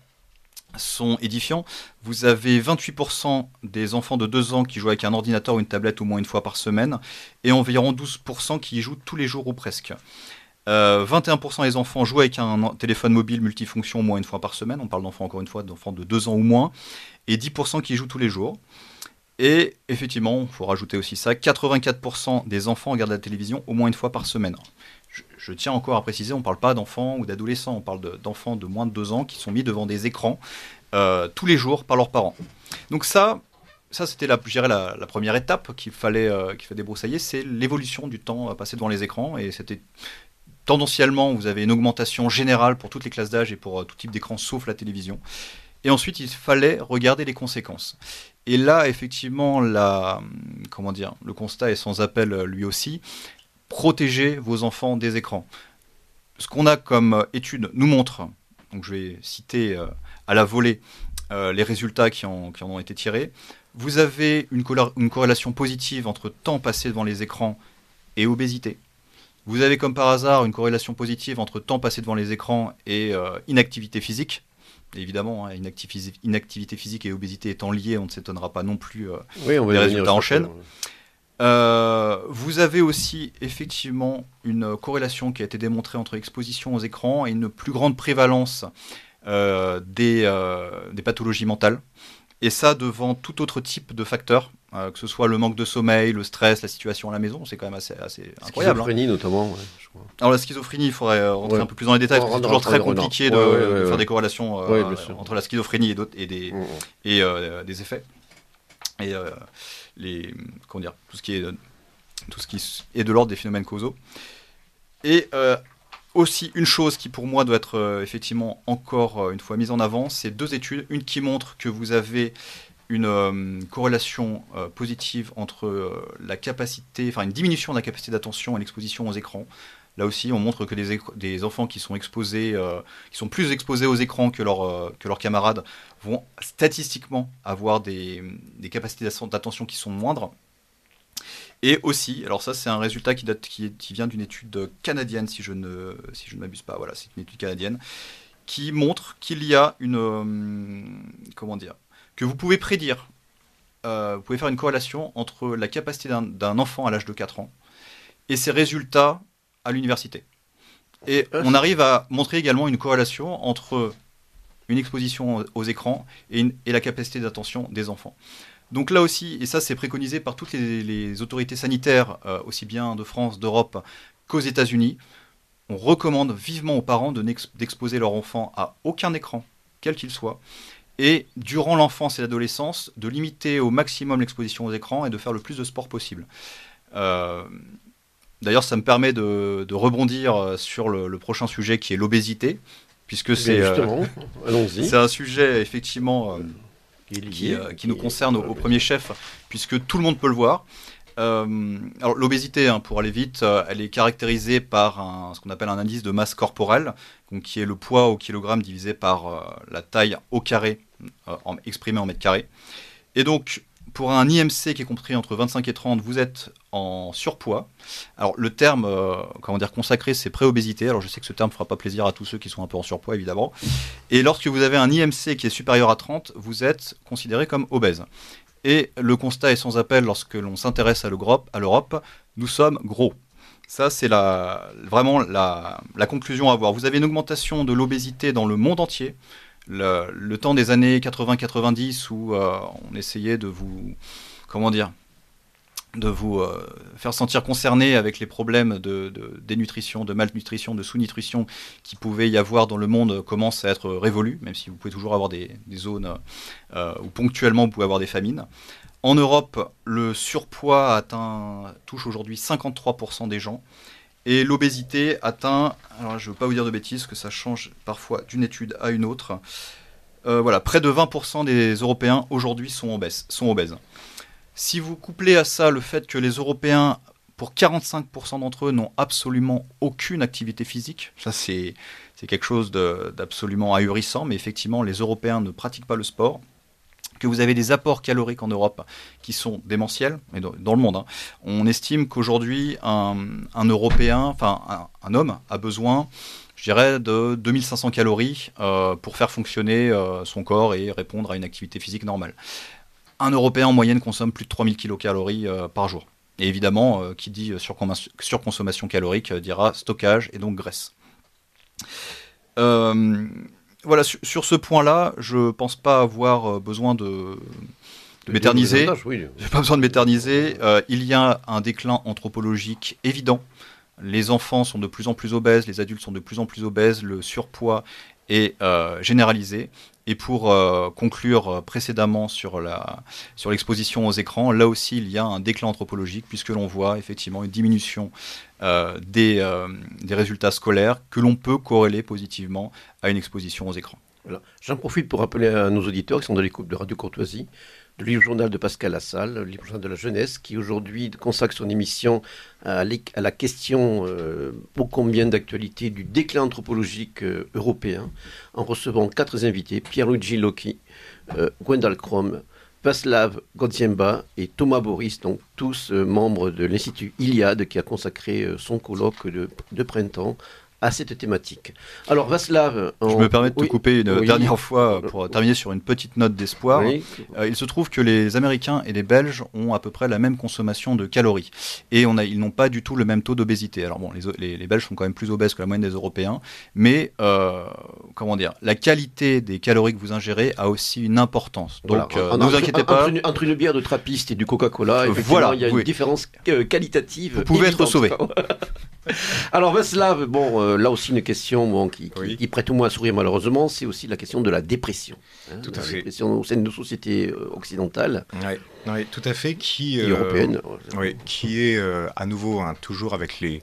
sont édifiants. Vous avez 28% des enfants de 2 ans qui jouent avec un ordinateur ou une tablette au moins une fois par semaine, et environ 12% qui y jouent tous les jours ou presque. 21% euh, des enfants jouent avec un téléphone mobile multifonction au moins une fois par semaine. On parle d'enfants, encore une fois, d'enfants de 2 ans ou moins. Et 10% qui y jouent tous les jours. Et effectivement, il faut rajouter aussi ça, 84% des enfants regardent la télévision au moins une fois par semaine je, tiens encore à préciser, on ne parle pas d'enfants ou d'adolescents, on parle d'enfants de, moins de 2 ans qui sont mis devant des écrans euh, tous les jours par leurs parents. Donc ça, ça c'était la, première étape qu'il fallait, euh, qu'il fallait débroussailler, c'est l'évolution du temps passé devant les écrans. Et c'était tendanciellement, vous avez une augmentation générale pour toutes les classes d'âge et pour euh, tout type d'écran sauf la télévision. Et ensuite, il fallait regarder les conséquences. Et là, effectivement, la, comment dire, le constat est sans appel lui aussi protéger vos enfants des écrans. Ce qu'on a comme euh, étude nous montre, donc je vais citer euh, à la volée euh, les résultats qui en, ont été tirés, vous avez une, une, corrélation positive entre temps passé devant les écrans et obésité. Vous avez comme par hasard une corrélation positive entre temps passé devant les écrans et inactivité physique. Évidemment, hein, inactivité physique et obésité étant liées, on ne s'étonnera pas non plus oui, on va des résultats en chaîne. Euh, vous avez aussi effectivement une corrélation qui a été démontrée entre exposition aux écrans et une plus grande prévalence euh, des, euh, des, pathologies mentales. Et ça devant tout autre type de facteurs. que ce soit le manque de sommeil, le stress, la situation à la maison, c'est quand même assez, assez incroyable. La schizophrénie notamment, je crois. Alors la schizophrénie, il faudrait rentrer un peu plus dans les détails, parce que c'est toujours très compliqué de, faire des corrélations entre la schizophrénie et, et, des, mm, mm. et des effets. Et les, comment dire, tout ce qui est, tout ce qui est de l'ordre des phénomènes causaux. Et aussi une chose qui pour moi doit être euh, effectivement encore euh, une fois mise en avant, c'est deux études. Une qui montre que vous avez une euh, corrélation positive entre la capacité, enfin une diminution de la capacité d'attention et l'exposition aux écrans. Là aussi, on montre que des, enfants qui sont exposés, qui sont plus exposés aux écrans que, leurs camarades, vont statistiquement avoir des, capacités d'attention qui sont moindres. Et aussi, alors ça c'est un résultat qui, date, qui, vient d'une étude canadienne, si je ne, m'abuse pas, voilà, c'est une étude canadienne, qui montre qu'il y a une... Euh, comment dire Que vous pouvez prédire, euh, vous pouvez faire une corrélation entre la capacité d'un enfant à l'âge de 4 ans et ses résultats à l'université. Et on arrive à montrer également une corrélation entre une exposition aux écrans et, et la capacité d'attention des enfants. Donc là aussi, et ça c'est préconisé par toutes les, autorités sanitaires, euh, aussi bien de France, d'Europe qu'aux États-Unis, on recommande vivement aux parents d'exposer leur enfant à aucun écran, quel qu'il soit, et durant l'enfance et l'adolescence, de limiter au maximum l'exposition aux écrans et de faire le plus de sport possible. Euh, d'ailleurs, ça me permet de, rebondir sur le, prochain sujet qui est l'obésité, puisque c'est euh, un sujet effectivement euh, qui, nous concerne au, premier chef, puisque tout le monde peut le voir. Euh, alors l'obésité, hein, pour aller vite, euh, elle est caractérisée par un, ce qu'on appelle un indice de masse corporelle, donc qui est le poids au kilogramme divisé par la taille au carré, exprimée en mètres carrés. Et donc pour un IMC qui est compris entre 25 et 30, vous êtes en surpoids. Alors le terme, euh, comment dire, consacré, c'est préobésité. Alors je sais que ce terme ne fera pas plaisir à tous ceux qui sont un peu en surpoids, évidemment. Et lorsque vous avez un IMC qui est supérieur à 30, vous êtes considéré comme obèse. Et le constat est sans appel lorsque l'on s'intéresse à l'Europe, nous sommes gros. Ça, c'est vraiment la conclusion à avoir. Vous avez une augmentation de l'obésité dans le monde entier le, temps des années 80-90 où euh, on essayait de vous, comment dire, de vous euh, faire sentir concerné avec les problèmes de, dénutrition, de malnutrition, de sous-nutrition qui pouvaient y avoir dans le monde commence à être révolu, même si vous pouvez toujours avoir des, zones euh, où ponctuellement vous pouvez avoir des famines. En Europe, le surpoids atteint, touche aujourd'hui 53% des gens. Et l'obésité atteint, alors je ne veux pas vous dire de bêtises, que ça change parfois d'une étude à une autre. Euh, voilà, près de 20% des Européens aujourd'hui sont obèses, sont obèses. Si vous couplez à ça le fait que les Européens, pour 45% d'entre eux, n'ont absolument aucune activité physique, ça c'est quelque chose d'absolument ahurissant, mais effectivement les Européens ne pratiquent pas le sport que vous avez des apports caloriques en Europe qui sont démentiels, et dans, le monde. Hein. On estime qu'aujourd'hui, un, Européen, enfin un, homme, a besoin, je dirais, de 2500 calories euh, pour faire fonctionner euh, son corps et répondre à une activité physique normale. Un Européen en moyenne consomme plus de 3000 kilocalories euh, par jour. Et évidemment, qui dit surconsommation calorique dira stockage et donc graisse voilà, sur, ce point-là, je pense pas avoir euh, besoin de, m'éterniser. Oui. J'ai pas besoin de m'éterniser. Euh, il y a un déclin anthropologique évident. Les enfants sont de plus en plus obèses, les adultes sont de plus en plus obèses, le surpoids est euh, généralisé. Et pour conclure précédemment sur la sur l'exposition aux écrans, là aussi il y a un déclin anthropologique puisque l'on voit effectivement une diminution euh, des, euh, des, résultats scolaires que l'on peut corréler positivement à une exposition aux écrans. J'en profite pour rappeler à nos auditeurs qui sont dans l'écoute de Radio Courtoisie le livre journal de Pascal Lassalle, le livre journal de la jeunesse, qui aujourd'hui consacre son émission à, la question euh, ô combien d'actualité du déclin anthropologique européen, en recevant quatre invités Pierre-Luigi Locchi, Gwendal Krom, Vaslav Godziemba et Thomas Boris, donc tous euh, membres de l'Institut Iliade qui a consacré euh, son colloque de, printemps à cette thématique. Alors Vaslav, je me permets de te couper une dernière fois pour terminer sur une petite note d'espoir. Euh, il se trouve que les Américains et les Belges ont à peu près la même consommation de calories et on a, ils n'ont pas du tout le même taux d'obésité. Alors bon, les, les, Belges sont quand même plus obèses que la moyenne des Européens, mais euh, comment dire, la qualité des calories que vous ingérez a aussi une importance. Donc euh, ne vous inquiétez pas. Entre une, bière de trappiste et du Coca-Cola, voilà, il y a une différence qualitative. Vous pouvez être sauvé. Alors Vaslav, bon, euh, là aussi une question qui, prête au moins à sourire malheureusement, c'est aussi la question de la dépression. Hein, tout à la fait. Dépression au sein de nos sociétés euh, occidentales. Oui, tout à fait, qui, euh, oui, qui est à nouveau hein, toujours avec les...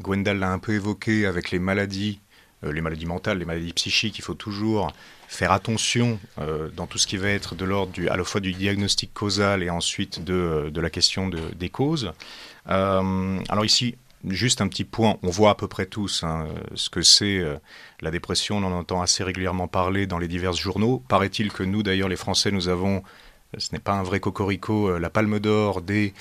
Gwendal l'a un peu évoqué avec les maladies, les maladies mentales, les maladies psychiques, il faut toujours faire attention dans tout ce qui va être de l'ordre à la fois du diagnostic causal et ensuite de, de la question de, des causes. Euh, alors ici, juste un petit point, on voit à peu près tous hein, ce que c'est euh, la dépression, on en entend assez régulièrement parler dans les divers journaux. Paraît-il que nous, d'ailleurs, les Français, nous avons ce n'est pas un vrai cocorico, euh, la palme d'or des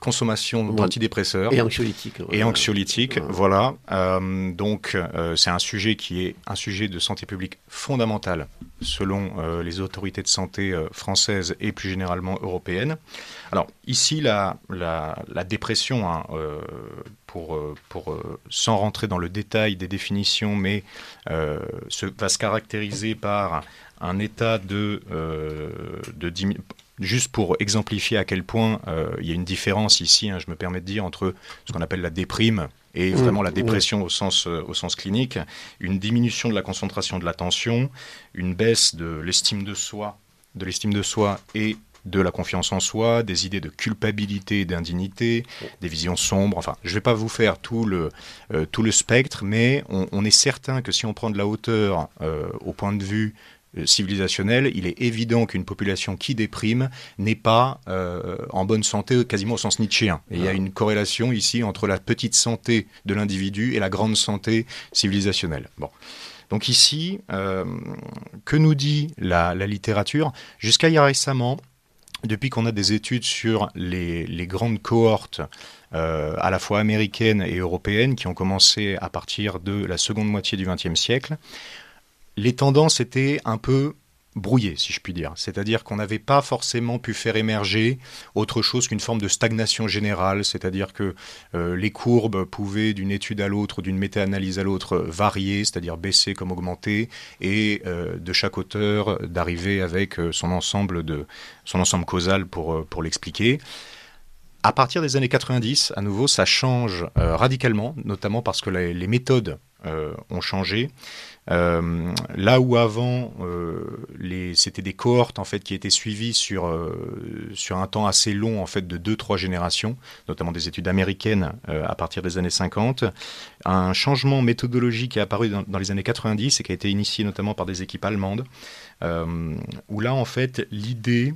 consommations d'antidépresseurs. Et anxiolytiques. Et anxiolytiques, voilà. donc, c'est un sujet qui est un sujet de santé publique fondamental selon les autorités de santé françaises et plus généralement européennes. Alors ici, la, la, dépression, hein, euh, pour, euh, pour euh, sans rentrer dans le détail des définitions, mais se, va se caractériser par un état de, de Juste pour exemplifier à quel point il y a une différence ici, hein, je me permets de dire, entre ce qu'on appelle la déprime et mmh. vraiment la dépression au, sens, au sens clinique, une diminution de la concentration de l'attention, une baisse de l'estime de soi, de l'estime de soi et de la confiance en soi, des idées de culpabilité et d'indignité, des visions sombres. Enfin, je ne vais pas vous faire tout le, euh, tout le spectre, mais on, est certain que si on prend de la hauteur euh, au point de vue euh, civilisationnel, il est évident qu'une population qui déprime n'est pas en bonne santé quasiment au sens nietzschéen. Et il y a une corrélation ici entre la petite santé de l'individu et la grande santé civilisationnelle. Bon. Donc ici, que nous dit la, la littérature? Jusqu'à il y a récemment, depuis qu'on a des études sur les, grandes cohortes euh, à la fois américaines et européennes qui ont commencé à partir de la seconde moitié du XXe siècle, les tendances étaient un peu brouillées, si je puis dire. C'est-à-dire qu'on n'avait pas forcément pu faire émerger autre chose qu'une forme de stagnation générale, c'est-à-dire que euh, les courbes pouvaient d'une étude à l'autre, d'une méta-analyse à l'autre, varier, c'est-à-dire baisser comme augmenter, et euh, de chaque auteur d'arriver avec son ensemble de, son ensemble causal pour, euh, l'expliquer. À partir des années 90, à nouveau, ça change euh, radicalement, notamment parce que les, méthodes euh, ont changé. Là où avant, c'était des cohortes en fait qui étaient suivies sur, sur un temps assez long en fait de 2-3 générations, notamment des études américaines à partir des années 50, un changement méthodologique est apparu dans, les années 90 et qui a été initié notamment par des équipes allemandes, où là en fait l'idée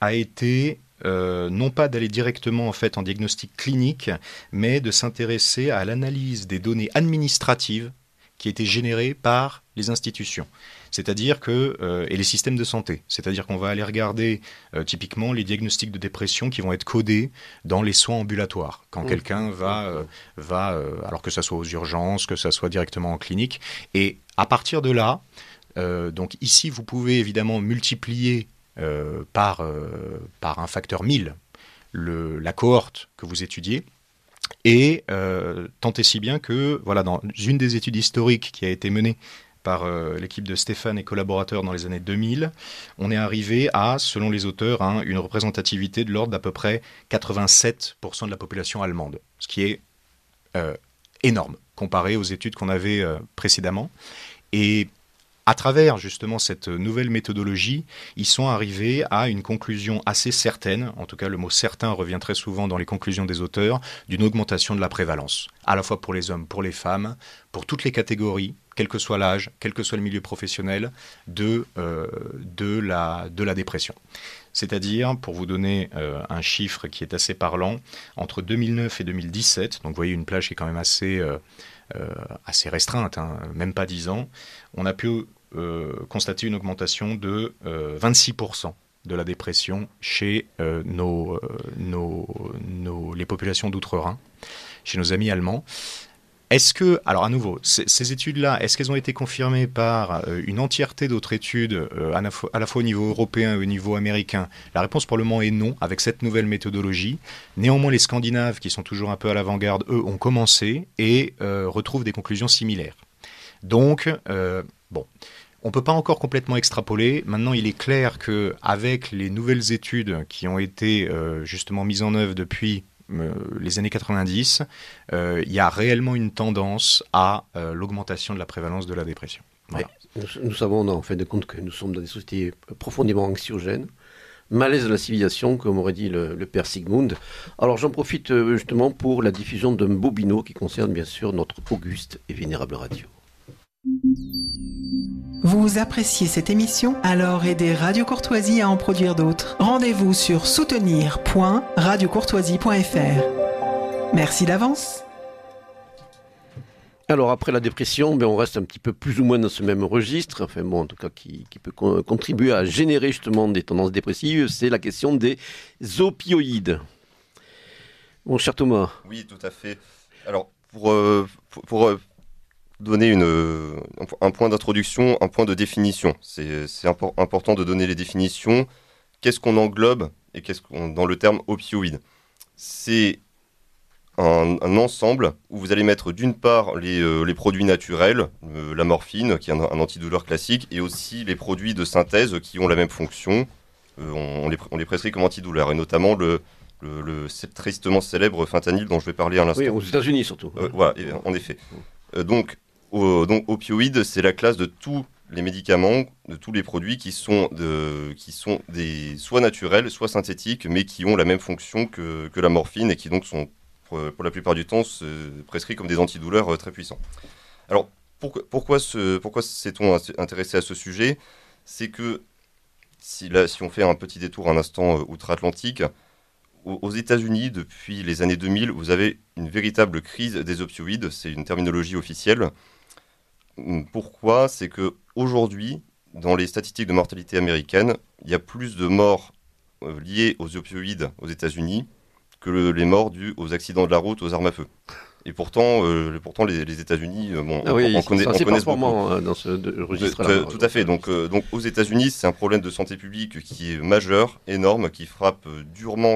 a été euh, non pas d'aller directement en fait en diagnostic clinique, mais de s'intéresser à l'analyse des données administratives qui étaient générées par les institutions. C'est-à-dire que euh, et les systèmes de santé, c'est-à-dire qu'on va aller regarder euh, typiquement les diagnostics de dépression qui vont être codés dans les soins ambulatoires quand mmh. quelqu'un va va alors que ça soit aux urgences, que ça soit directement en clinique et à partir de là donc ici vous pouvez évidemment multiplier euh, par, euh, par un facteur 1000 le, la cohorte que vous étudiez. Et euh, tant et si bien que, voilà, dans une des études historiques qui a été menée par l'équipe de Stéphane et collaborateurs dans les années 2000, on est arrivé à, selon les auteurs, hein, une représentativité de l'ordre d'à peu près 87% de la population allemande, ce qui est énorme comparé aux études qu'on avait précédemment. Et à travers justement cette nouvelle méthodologie, ils sont arrivés à une conclusion assez certaine, en tout cas le mot certain revient très souvent dans les conclusions des auteurs, d'une augmentation de la prévalence, à la fois pour les hommes, pour les femmes, pour toutes les catégories, quel que soit l'âge, quel que soit le milieu professionnel, de, euh, de, la, de la dépression. C'est-à-dire, pour vous donner euh, un chiffre qui est assez parlant, entre 2009 et 2017, donc vous voyez une plage qui est quand même assez, euh, assez restreinte, hein, même pas 10 ans, on a pu constaté une augmentation de 26% euh, de la dépression chez euh, nos, les populations d'outre-Rhin, chez nos amis allemands. Est-ce que, alors à nouveau, ces études-là, est-ce qu'elles ont été confirmées par euh, une entièreté d'autres études, euh, à, la fois, à, la fois, au niveau européen et au niveau américain? La réponse pour le moment est non, avec cette nouvelle méthodologie. Néanmoins, les Scandinaves, qui sont toujours un peu à l'avant-garde, eux, ont commencé et euh, retrouvent des conclusions similaires. Donc, bon. On ne peut pas encore complètement extrapoler. Maintenant, il est clair que avec les nouvelles études qui ont été justement mises en œuvre depuis euh, les années 90, euh, il y a réellement une tendance à euh, l'augmentation de la prévalence de la dépression. Nous, savons en fin de compte que nous sommes dans des sociétés profondément anxiogènes malaise de la civilisation, comme aurait dit le, père Sigmund. Alors j'en profite justement pour la diffusion d'un bobino qui concerne bien sûr notre auguste et vénérable radio. Vous appréciez cette émission Alors aidez Radio Courtoisie à en produire d'autres. Rendez-vous sur soutenir.radiocourtoisie.fr. Merci d'avance. Alors après la dépression, ben on reste un petit peu plus ou moins dans ce même registre, enfin bon, en tout cas qui, peut contribuer à générer justement des tendances dépressives, c'est la question des opioïdes. Mon cher Thomas. Oui, tout à fait. Alors pour, euh, pour, euh, donner une, un point d'introduction, un point de définition. C'est important de donner les définitions. Qu'est-ce qu'on englobe et qu'est-ce qu'on dans le terme opioïde C'est un, ensemble où vous allez mettre d'une part les, euh, les, produits naturels, euh, la morphine qui est un, antidouleur classique, et aussi les produits de synthèse qui ont la même fonction. Euh, on, les, on, les, prescrit comme antidouleurs, et notamment le, le, tristement célèbre fentanyl dont je vais parler à l'instant. Oui, aux États-Unis surtout. voilà, en effet. donc, donc opioïdes, c'est la classe de tous les médicaments, de tous les produits qui sont, qui sont des, soit naturels, soit synthétiques, mais qui ont la même fonction que, que la morphine et qui donc sont pour, la plupart du temps prescrits comme des antidouleurs euh, très puissants. Alors pourquoi, pourquoi, pourquoi s'est-on intéressé à ce sujet? C'est que si, là, si on fait un petit détour un instant euh, outre-Atlantique, aux États-Unis, depuis les années 2000, vous avez une véritable crise des opioïdes, c'est une terminologie officielle. Pourquoi C'est que aujourd'hui, dans les statistiques de mortalité américaine, il y a plus de morts euh, liées aux opioïdes aux États-Unis que les morts dues aux accidents de la route, aux armes à feu. Et pourtant, euh, pourtant les, États-Unis, euh, bon, ah oui, on, connaît, beaucoup. Hein, dans ce registre-là. Tout, à fait. Donc, donc aux États-Unis, c'est un problème de santé publique qui est majeur, énorme, qui frappe durement,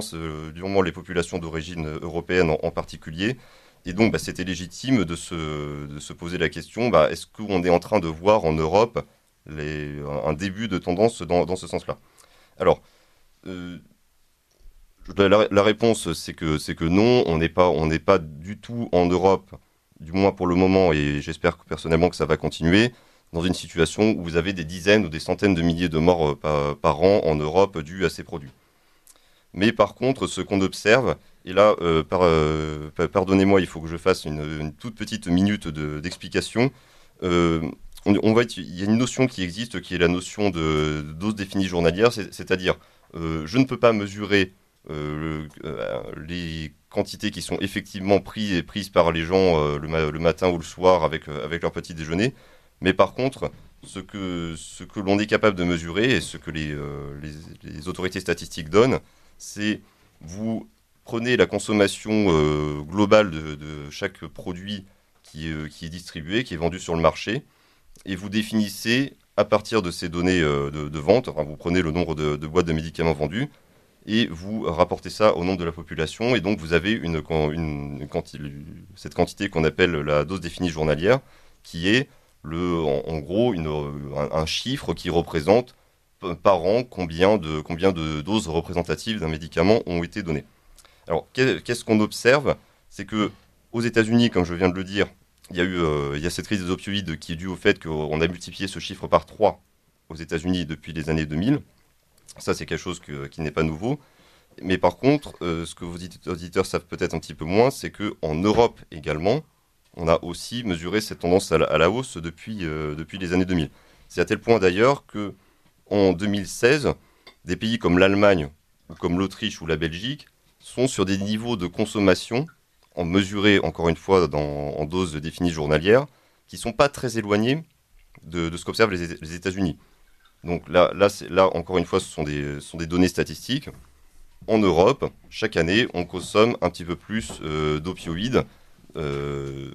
durement les populations d'origine européenne en particulier. Et donc, bah, c'était légitime de se, poser la question bah, est-ce qu'on est en train de voir en Europe un début de tendance dans, ce sens-là? Alors, euh, la, réponse, c'est que, non, on n'est pas, on n'est pas du tout en Europe, du moins pour le moment, et j'espère personnellement que ça va continuer, dans une situation où vous avez des dizaines ou des centaines de milliers de morts euh, par, par an en Europe dues à ces produits. Mais par contre, ce qu'on observe, et là, euh, euh, pardonnez-moi, il faut que je fasse une, toute petite minute d'explication. Euh, on, va il y a une notion qui existe qui est la notion de, dose définie journalière, c'est-à-dire je ne peux pas mesurer les quantités qui sont effectivement prises, prises par les gens le, matin ou le soir avec, avec leur petit déjeuner, mais par contre, ce que, ce que l'on est capable de mesurer et ce que les, les autorités statistiques donnent, c'est vous prenez la consommation euh, globale de, chaque produit euh, qui, est distribué, qui est vendu sur le marché, et vous définissez à partir de ces données euh, de, vente, vous prenez le nombre de, boîtes de médicaments vendus, et vous rapportez ça au nombre de la population, et donc vous avez une, cette quantité qu'on appelle la dose définie journalière, qui est le, en, gros un, chiffre qui représente par an combien de, combien de doses représentatives d'un médicament ont été données. Alors, qu'est-ce qu'on observe? C'est que aux États-Unis, comme je viens de le dire, il y a eu euh, il y a cette crise des opioïdes qui est due au fait qu'on a multiplié ce chiffre par 3 aux États-Unis depuis les années 2000. Ça, c'est quelque chose qui n'est pas nouveau. Mais par contre, euh, ce que vos auditeurs savent peut-être un petit peu moins, c'est qu'en Europe également, on a aussi mesuré cette tendance à la, hausse depuis, euh, depuis les années 2000. C'est à tel point d'ailleurs que en 2016, des pays comme l'Allemagne, ou comme l'Autriche ou la Belgique sont sur des niveaux de consommation, en mesuré encore une fois dans, en doses définies journalières, qui ne sont pas très éloignés de, ce qu'observent les, États-Unis. Donc là, là, là, encore une fois, ce sont des, sont des données statistiques. En Europe, chaque année, on consomme un petit peu plus euh, d'opioïdes, euh,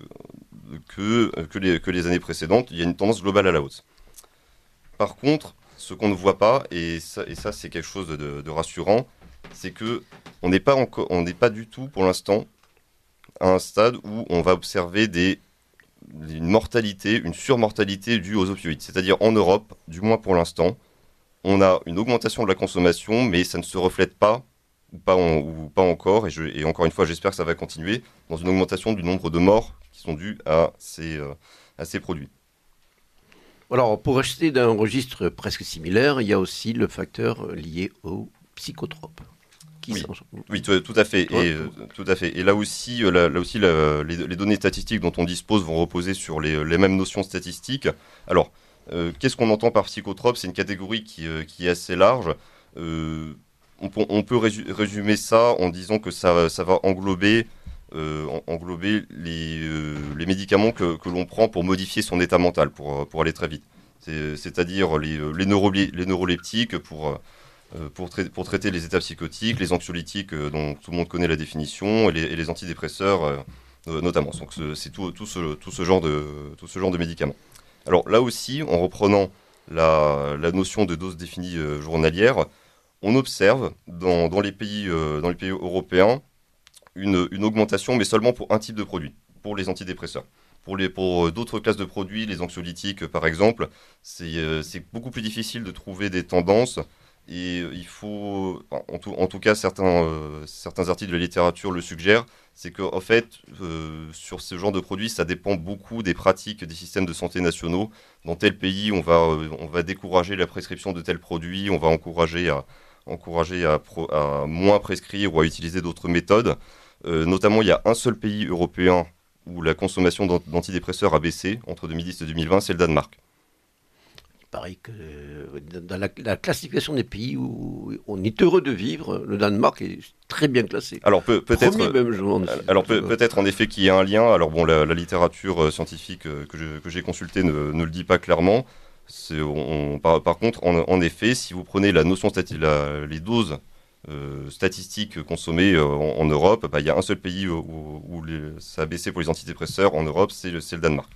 que, que, les, que les années précédentes. Il y a une tendance globale à la hausse. Par contre, ce qu'on ne voit pas, et ça, et ça c'est quelque chose de, rassurant, c'est que on n'est pas, on n'est pas du tout pour l'instant à un stade où on va observer des, une mortalité, une surmortalité due aux opioïdes. C'est-à-dire en Europe, du moins pour l'instant, on a une augmentation de la consommation, mais ça ne se reflète pas ou pas, ou pas encore, et, encore une fois, j'espère que ça va continuer, dans une augmentation du nombre de morts qui sont dues à ces, euh, à ces produits. Alors, pour acheter d'un registre presque similaire, il y a aussi le facteur lié aux psychotropes. Oui, tout, à fait. Et, euh, tout à fait. Et là aussi, euh, là, aussi les, données statistiques dont on dispose vont reposer sur les, mêmes notions statistiques. Alors, euh, qu'est-ce qu'on entend par psychotrope? C'est une catégorie qui, est assez large. On, peut résumer ça en disant que ça, ça va englober, englober les, les, médicaments que, l'on prend pour modifier son état mental, pour, pour aller très vite. C'est-à-dire les, les, les neuroleptiques pour euh, pour, pour, traiter les états psychotiques, les anxiolytiques euh, dont tout le monde connaît la définition, et les, antidépresseurs euh, notamment. Donc c'est tout, tout, ce, tout, ce genre de, tout ce genre de médicaments. Alors là aussi, en reprenant la, la notion de dose définie journalière, on observe dans, dans, les, pays, dans les pays européens une, une, augmentation, mais seulement pour un type de produit, pour les antidépresseurs. Pour, pour d'autres classes de produits, les anxiolytiques par exemple, c'est beaucoup plus difficile de trouver des tendances et il faut, en tout, cas, certains, euh, certains articles de la littérature le suggèrent, c'est qu'en en fait, euh, sur ce genre de produits, ça dépend beaucoup des pratiques des systèmes de santé nationaux. Dans tel pays, on va, euh, on va décourager la prescription de tel produit, on va encourager à, encourager à moins prescrire ou à utiliser d'autres méthodes. notamment, il y a un seul pays européen où la consommation d'antidépresseurs a baissé entre 2010 et 2020, c'est le Danemark paraît que euh, dans la, classification des pays où on est heureux de vivre, le Danemark est très bien classé. Alors peut, être alors peut-être en effet qu'il y a un lien. Alors bon, la, littérature euh, scientifique euh, que j'ai consultée ne, le dit pas clairement. On, par, contre, en, effet, si vous prenez la notion les doses statistiques consommées en, Europe, bah, il y a un seul pays où, ça a baissé pour les antidépresseurs en Europe, c'est le, le Danemark.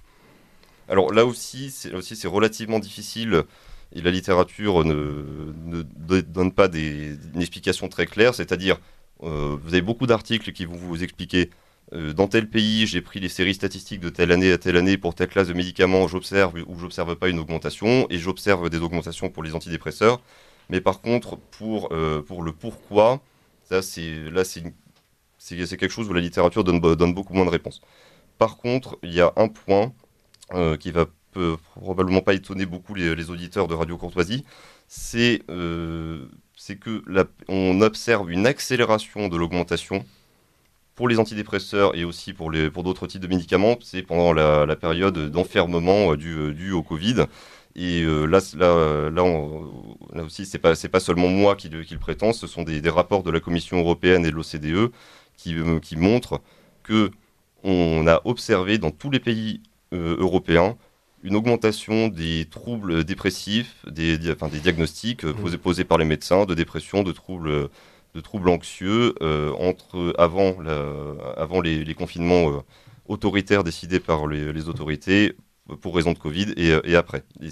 Alors là aussi, c'est aussi c'est relativement difficile et la littérature ne, donne pas des, une explication très claire. C'est-à-dire, euh, vous avez beaucoup d'articles qui vont vous expliquer euh, dans tel pays, j'ai pris les séries statistiques de telle année à telle année pour telle classe de médicaments, j'observe ou j'observe pas une augmentation et j'observe des augmentations pour les antidépresseurs. Mais par contre, pour, euh, pour le pourquoi, ça c'est là c'est quelque chose où la littérature donne, donne beaucoup moins de réponses. Par contre, il y a un point qui va probablement pas étonner beaucoup les, auditeurs de Radio Courtoisie, c'est euh, que on observe une accélération de l'augmentation pour les antidépresseurs et aussi pour, pour d'autres types de médicaments. C'est pendant la, période d'enfermement euh, dû, au Covid. Et là, là, là, aussi, c'est pas, pas seulement moi qui, le prétends, ce sont des, rapports de la Commission européenne et de l'OCDE qui, qui montrent que on a observé dans tous les pays euh, européen une augmentation des troubles dépressifs, des, enfin, des diagnostics euh, posés, posés, par les médecins de dépression, de troubles, de troubles anxieux euh, entre, avant, la, avant les, les confinements autoritaires décidés par les, les autorités pour raison de Covid et, euh, et après. Et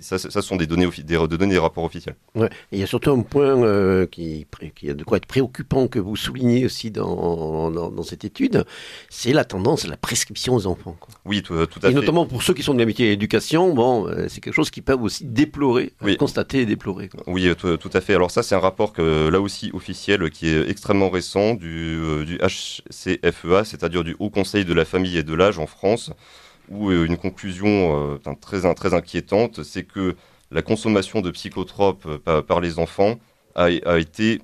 ça, ça, sont des données, des, données des rapports officiels. Ouais. il y a surtout un point euh, qui, qui, a de quoi être préoccupant que vous soulignez aussi dans, dans, cette étude, c'est la tendance à la prescription aux enfants. Oui, tout, tout à et notamment pour ceux qui sont de la métier d'éducation, bon, euh, c'est quelque chose qu'ils peuvent aussi déplorer, constater et déplorer. Oui, tout, à fait. Alors ça, c'est un rapport que, là aussi officiel qui est extrêmement récent du, du HCFEA, c'est-à-dire du Haut Conseil de la famille et de l'âge en France où euh, une conclusion euh, très, très inquiétante, c'est que la consommation de psychotropes euh, par, les enfants a, été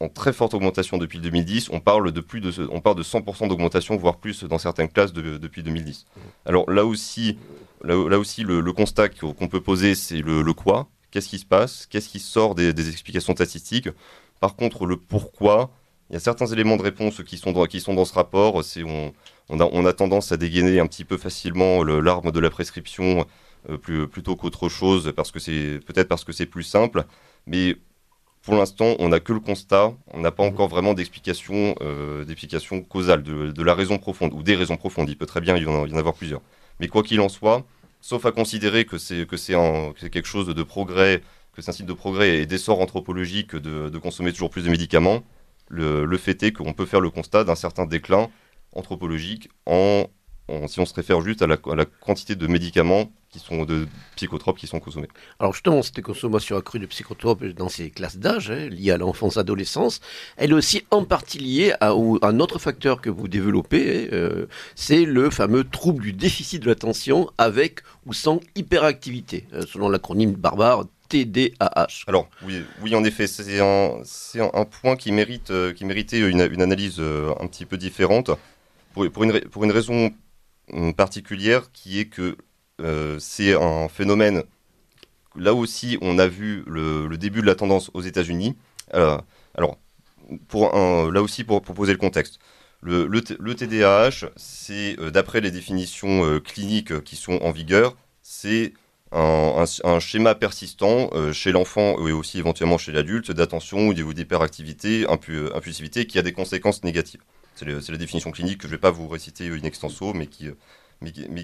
en très forte augmentation depuis 2010. On parle de plus de, on parle de 100% d'augmentation, voire plus dans certaines classes depuis 2010. Alors là aussi, là, aussi le, constat qu'on peut poser, c'est le, quoi. Qu'est-ce qui se passe? Qu'est-ce qui sort des, explications statistiques? Par contre, le pourquoi, il y a certains éléments de réponse qui sont dans, qui sont dans ce rapport. On a, tendance à dégainer un petit peu facilement l'arme de la prescription euh, plutôt qu'autre chose, parce que c'est peut-être parce que c'est plus simple. Mais pour l'instant, on n'a que le constat, on n'a pas encore vraiment d'explication euh, causale, de, la raison profonde, ou des raisons profondes. Il peut très bien y en, y en avoir plusieurs. Mais quoi qu'il en soit, sauf à considérer que c'est quelque chose de progrès, que c'est un site de progrès et d'essor anthropologique de, consommer toujours plus de médicaments, le, le fait est qu'on peut faire le constat d'un certain déclin anthropologique en si on se réfère juste à la, quantité de médicaments qui sont de psychotropes qui sont consommés. Alors justement, cette consommation accrue de psychotropes dans ces classes d'âge, hein, liées à l'enfance-adolescence, elle est aussi en partie liée à, un autre facteur que vous développez, hein, euh, c'est le fameux trouble du déficit de l'attention avec ou sans hyperactivité, euh, selon l'acronyme barbare TDAH. Alors oui, oui en effet, c'est un, un, point qui, mérite, euh, qui méritait une, une analyse un petit peu différente. Pour, pour, une, pour raison particulière qui est que euh, c'est un phénomène. Là aussi, on a vu le, début de la tendance aux États-Unis. Euh, alors, pour là aussi, pour, poser le contexte, le, le, TDAH, c'est euh, d'après les définitions cliniques qui sont en vigueur, c'est un, schéma persistant chez l'enfant et aussi éventuellement chez l'adulte d'attention ou d'hyperactivité, impulsivité qui a des conséquences négatives. C'est la définition clinique que je ne vais pas vous réciter in extenso, mais qui,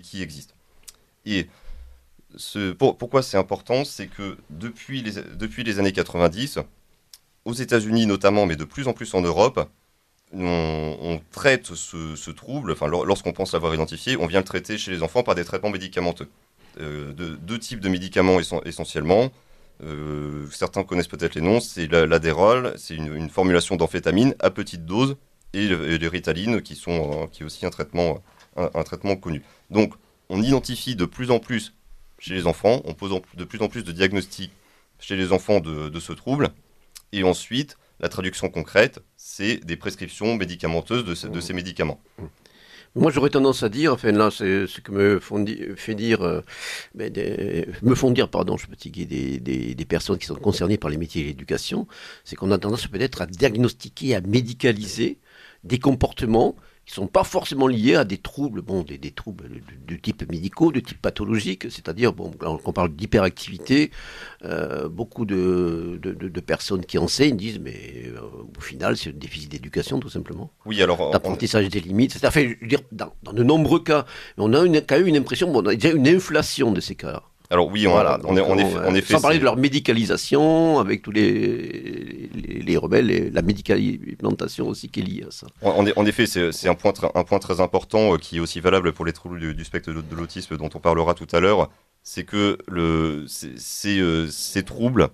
qui existe. Et pourquoi c'est important C'est que depuis les, années 90, aux États-Unis notamment, mais de plus en plus en Europe, on, traite ce, trouble, enfin, lorsqu'on pense l'avoir identifié, on vient le traiter chez les enfants par des traitements médicamenteux. Euh, de, deux types de médicaments essentiellement. Euh, certains connaissent peut-être les noms, c'est l'adérol, c'est une, une, formulation d'amphétamine à petite dose et, les ritalines qui sont euh, qui est aussi un traitement un, traitement connu. Donc on identifie de plus en plus chez les enfants, on pose de plus en plus de diagnostics chez les enfants de, ce trouble et ensuite la traduction concrète, c'est des prescriptions médicamenteuses de, de ces médicaments. Moi, j'aurais tendance à dire, enfin là, c'est ce que me font fait dire, euh, me font dire, pardon, je suis des, des, des, personnes qui sont concernées par les métiers de l'éducation, c'est qu'on a tendance peut-être à diagnostiquer, à médicaliser des comportements qui sont pas forcément liés à des troubles, bon, des, des troubles de, type médicaux, de type pathologique, c'est-à-dire, bon, quand on parle d'hyperactivité, euh, beaucoup de, de, personnes qui enseignent disent, mais euh, au final, c'est un déficit d'éducation, tout simplement. Oui, alors. D'apprentissage des limites, c'est à fait, je veux dire, dans, dans, de nombreux cas, on a une, quand même une impression, bon, on a déjà une inflation de ces cas. Alors oui, on, voilà, on, est, on, est, Sans parler de leur médicalisation, avec tous les, les, rebelles, et la médicalisation aussi qui est liée à ça. En, effet, c'est un point, un point très important euh, qui est aussi valable pour les troubles du, spectre de, l'autisme dont on parlera tout à l'heure. C'est que le, euh, ces troubles,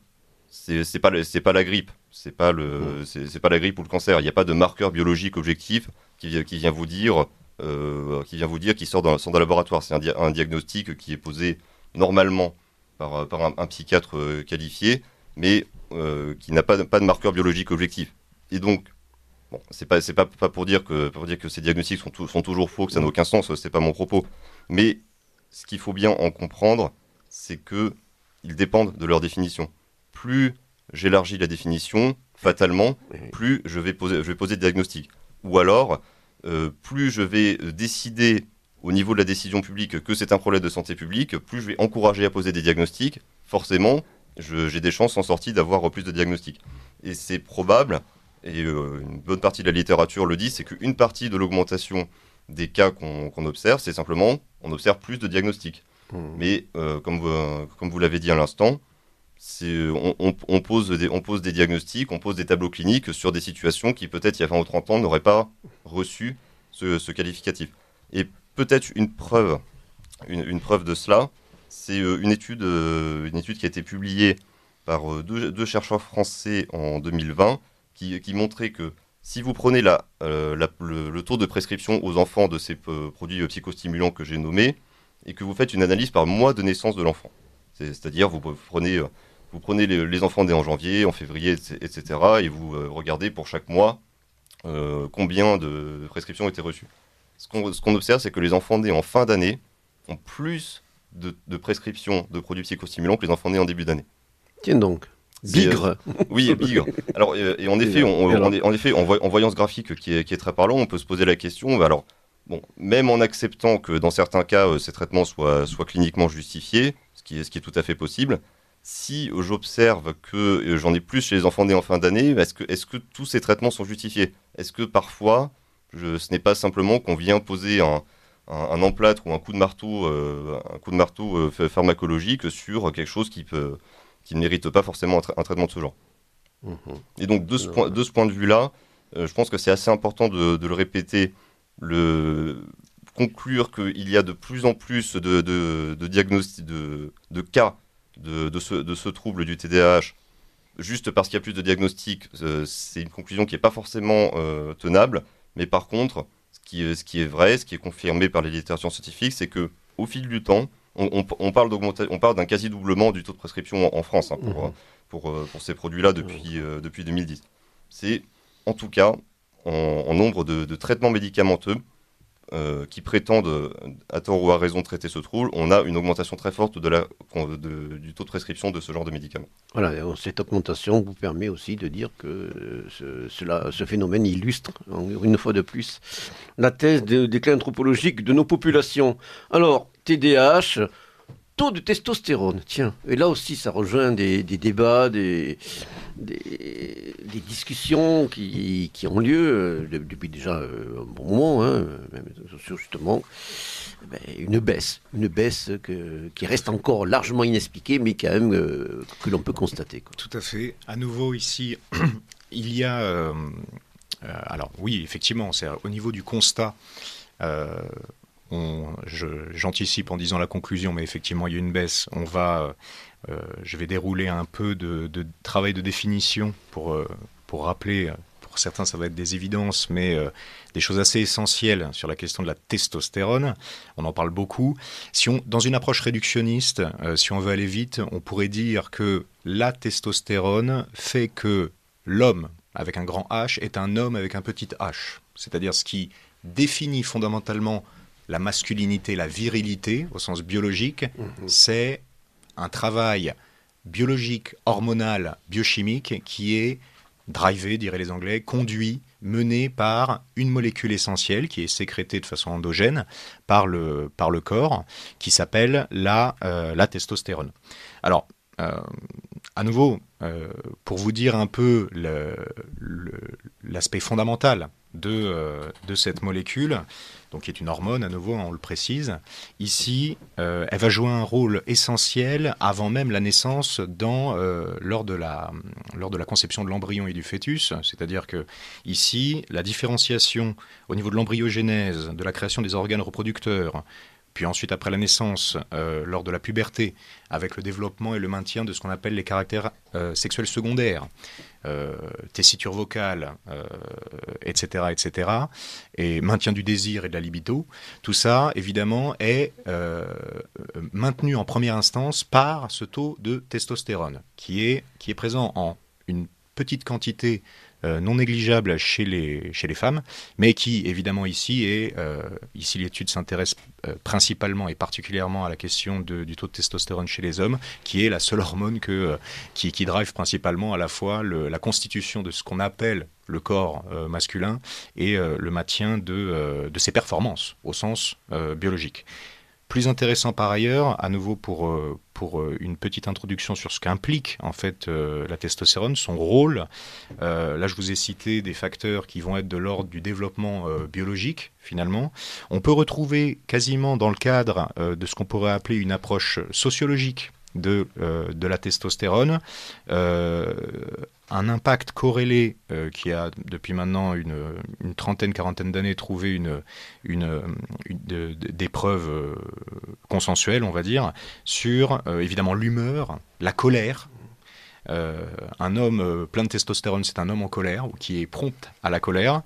c'est pas, pas la grippe. C'est pas, le, mm. c'est pas la grippe ou le cancer. Il n'y a pas de marqueur biologique objectif qui, qui vient vous dire, euh, qui vient vous dire, qui sort dans, dans laboratoire. C'est un, un diagnostic qui est posé normalement par, euh, un, psychiatre euh, qualifié, mais euh, qui n'a pas, pas de marqueur biologique objectif. Et donc, bon, c'est pas, pas, pas pour dire que, pour dire que ces diagnostics sont, sont toujours faux, que ça n'a aucun sens, c'est pas mon propos. Mais ce qu'il faut bien en comprendre, c'est que ils dépendent de leur définition. Plus j'élargis la définition, fatalement, plus je vais poser, je vais poser de diagnostic. Ou alors, plus je vais décider au niveau de la décision publique que c'est un problème de santé publique, plus je vais encourager à poser des diagnostics, forcément, j'ai des chances en sortie d'avoir plus de diagnostics. Et c'est probable, et euh, une bonne partie de la littérature le dit, c'est qu'une partie de l'augmentation des cas qu'on observe, c'est simplement, on observe plus de diagnostics. Mmh. Mais euh, comme vous, comme vous l'avez dit à l'instant, on, on, pose des, on pose des diagnostics, on pose des tableaux cliniques sur des situations qui peut-être il y a 20 ou 30 ans n'auraient pas reçu ce, ce qualificatif. Et peut-être une preuve, une, preuve de cela, c'est euh, une, étude, euh, une étude qui a été publiée par euh, deux, chercheurs français en 2020 qui, montrait que si vous prenez le, taux de prescription aux enfants de ces produits psychostimulants que j'ai nommés et que vous faites une analyse par mois de naissance de l'enfant, c'est-à-dire vous prenez, vous prenez les, enfants nés en janvier, en février, etc., et vous regardez pour chaque mois combien de prescriptions été reçues ce qu'on observe, c'est que les enfants nés en fin d'année ont plus de, prescriptions de produits psychostimulants que les enfants nés en début d'année. Tiens donc. Bigre. Euh, oui, bigre. Alors, euh, et en effet, on, en effet, en, voyant ce graphique qui est, très parlant, on peut se poser la question. Bah alors, bon, même en acceptant que dans certains cas, euh, ces traitements soient, soient cliniquement justifiés, ce qui, est, ce qui est tout à fait possible, si j'observe que j'en ai plus chez les enfants nés en fin d'année, est-ce que, est que tous ces traitements sont justifiés? Est-ce que parfois, ce n'est pas simplement qu'on vient poser un, un, emplâtre ou un coup de marteau, euh, un coup de marteau euh, pharmacologique sur quelque chose qui, peut, qui ne mérite pas forcément un, traitement de ce genre. Mhm. Et donc de ce, point, de ce point de vue-là, euh, je pense que c'est assez important de, le répéter, le, conclure qu'il y a de plus en plus de, de, de diagnostics, de, cas de, de, ce, de ce trouble du TDAH, juste parce qu'il y a plus de diagnostics, c'est une conclusion qui n'est pas forcément tenable, mais par contre, ce qui est vrai, ce qui est confirmé par les littératures scientifiques, c'est que au fil du temps, on, on, parle d'un quasi doublement du taux de prescription en, France hein, pour, pour, euh, pour, ces produits-là depuis, euh, depuis 2010. C'est en tout cas en, nombre de, de, traitements médicamenteux euh, qui prétendent, à tort ou à raison, traiter ce trouble, on a une augmentation très forte du taux de prescription de ce genre de médicaments. Voilà, cette augmentation vous permet aussi de dire que ce, cela, ce phénomène illustre, une fois de plus, la thèse de déclin anthropologique de nos populations. Alors, TDAH, taux de testostérone, tiens, et là aussi ça rejoint des, débats, des, des, discussions qui, qui, ont lieu euh, depuis déjà euh, un bon moment, hein, sur justement eh ben, une baisse, une baisse que, qui reste encore largement inexpliquée, mais quand même euh, que l'on peut constater. Tout à fait. À nouveau ici, il y a, alors oui, effectivement, au niveau du constat j'anticipe en disant la conclusion, mais effectivement, il y a une baisse. On va, euh, je vais dérouler un peu de, travail de définition pour, euh, pour rappeler, pour certains, ça va être des évidences, mais euh, des choses assez essentielles sur la question de la testostérone. On en parle beaucoup. Si on, dans une approche réductionniste, si on veut aller vite, on pourrait dire que la testostérone fait que l'homme avec un grand H est un homme avec un petit h. C'est-à-dire ce qui définit fondamentalement la masculinité, la virilité au sens biologique, mhm. c'est un travail biologique, hormonal, biochimique qui est drivé, diraient les Anglais, conduit, mené par une molécule essentielle qui est sécrétée de façon endogène par le, par le corps, qui s'appelle la, euh, la testostérone. Alors, euh, à nouveau, euh, pour vous dire un peu l'aspect fondamental de, de cette molécule, donc qui est une hormone à nouveau, on le précise. Ici, euh, elle va jouer un rôle essentiel avant même la naissance euh, lors, de la, lors de la conception de l'embryon et du fœtus. C'est-à-dire que ici, la différenciation au niveau de l'embryogénèse, de la création des organes reproducteurs, puis ensuite après la naissance, euh, lors de la puberté, avec le développement et le maintien de ce qu'on appelle les caractères euh, sexuels secondaires, euh, tessiture vocale, etc., etc., et maintien du désir et de la libido, tout ça, évidemment, est maintenu en première instance par ce taux de testostérone, qui est, présent en une petite quantité non négligeable chez les, chez les femmes, mais qui évidemment ici est, euh, ici l'étude s'intéresse euh, principalement et particulièrement à la question du taux de testostérone chez les hommes, qui est la seule hormone que, qui, qui drive principalement à la fois la constitution de ce qu'on appelle le corps masculin et le maintien de, de ses performances au sens biologique. Plus intéressant par ailleurs, à nouveau pour, euh, pour euh, une petite introduction sur ce qu'implique en fait euh, la testostérone, son rôle. là, je vous ai cité des facteurs qui vont être de l'ordre du développement biologique finalement. On peut retrouver quasiment dans le cadre de ce qu'on pourrait appeler une approche sociologique de, de la testostérone un impact corrélé euh, qui a depuis maintenant une, trentaine, quarantaine d'années trouvé une, une, des preuves euh, consensuelles, on va dire, sur euh, évidemment l'humeur, la colère. un homme plein de testostérone, c'est un homme en colère ou qui est prompt à la colère.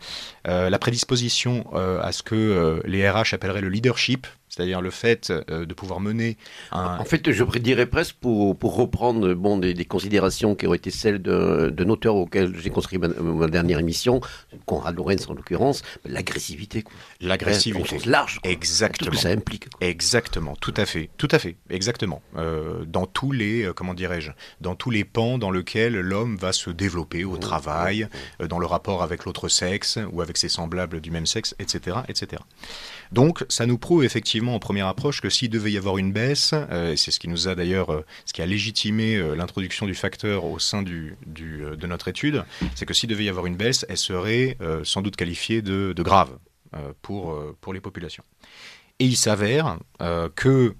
la prédisposition à ce que les RH appelleraient le leadership, c'est-à-dire le fait euh, de pouvoir mener un... En fait, je dirais presque, pour, pour reprendre bon, des, considérations qui ont été celles d'un auteur auquel j'ai construit ma, dernière émission, Conrad Lorenz en l'occurrence, l'agressivité. L'agressivité. large. Exactement. Tout que ça implique. Exactement, tout à fait, tout à fait, exactement. Euh, dans tous les, euh, comment dirais-je, dans tous les pans dans lesquels l'homme va se développer au mmh, travail, mmh. dans le rapport avec l'autre sexe ou avec ses semblables du même sexe, etc., etc. Donc, ça nous prouve effectivement en première approche que s'il devait y avoir une baisse, et c'est ce qui nous a d'ailleurs, ce qui a légitimé l'introduction du facteur au sein du, de notre étude, c'est que s'il devait y avoir une baisse, elle serait sans doute qualifiée de, de grave pour, pour les populations. Et il s'avère que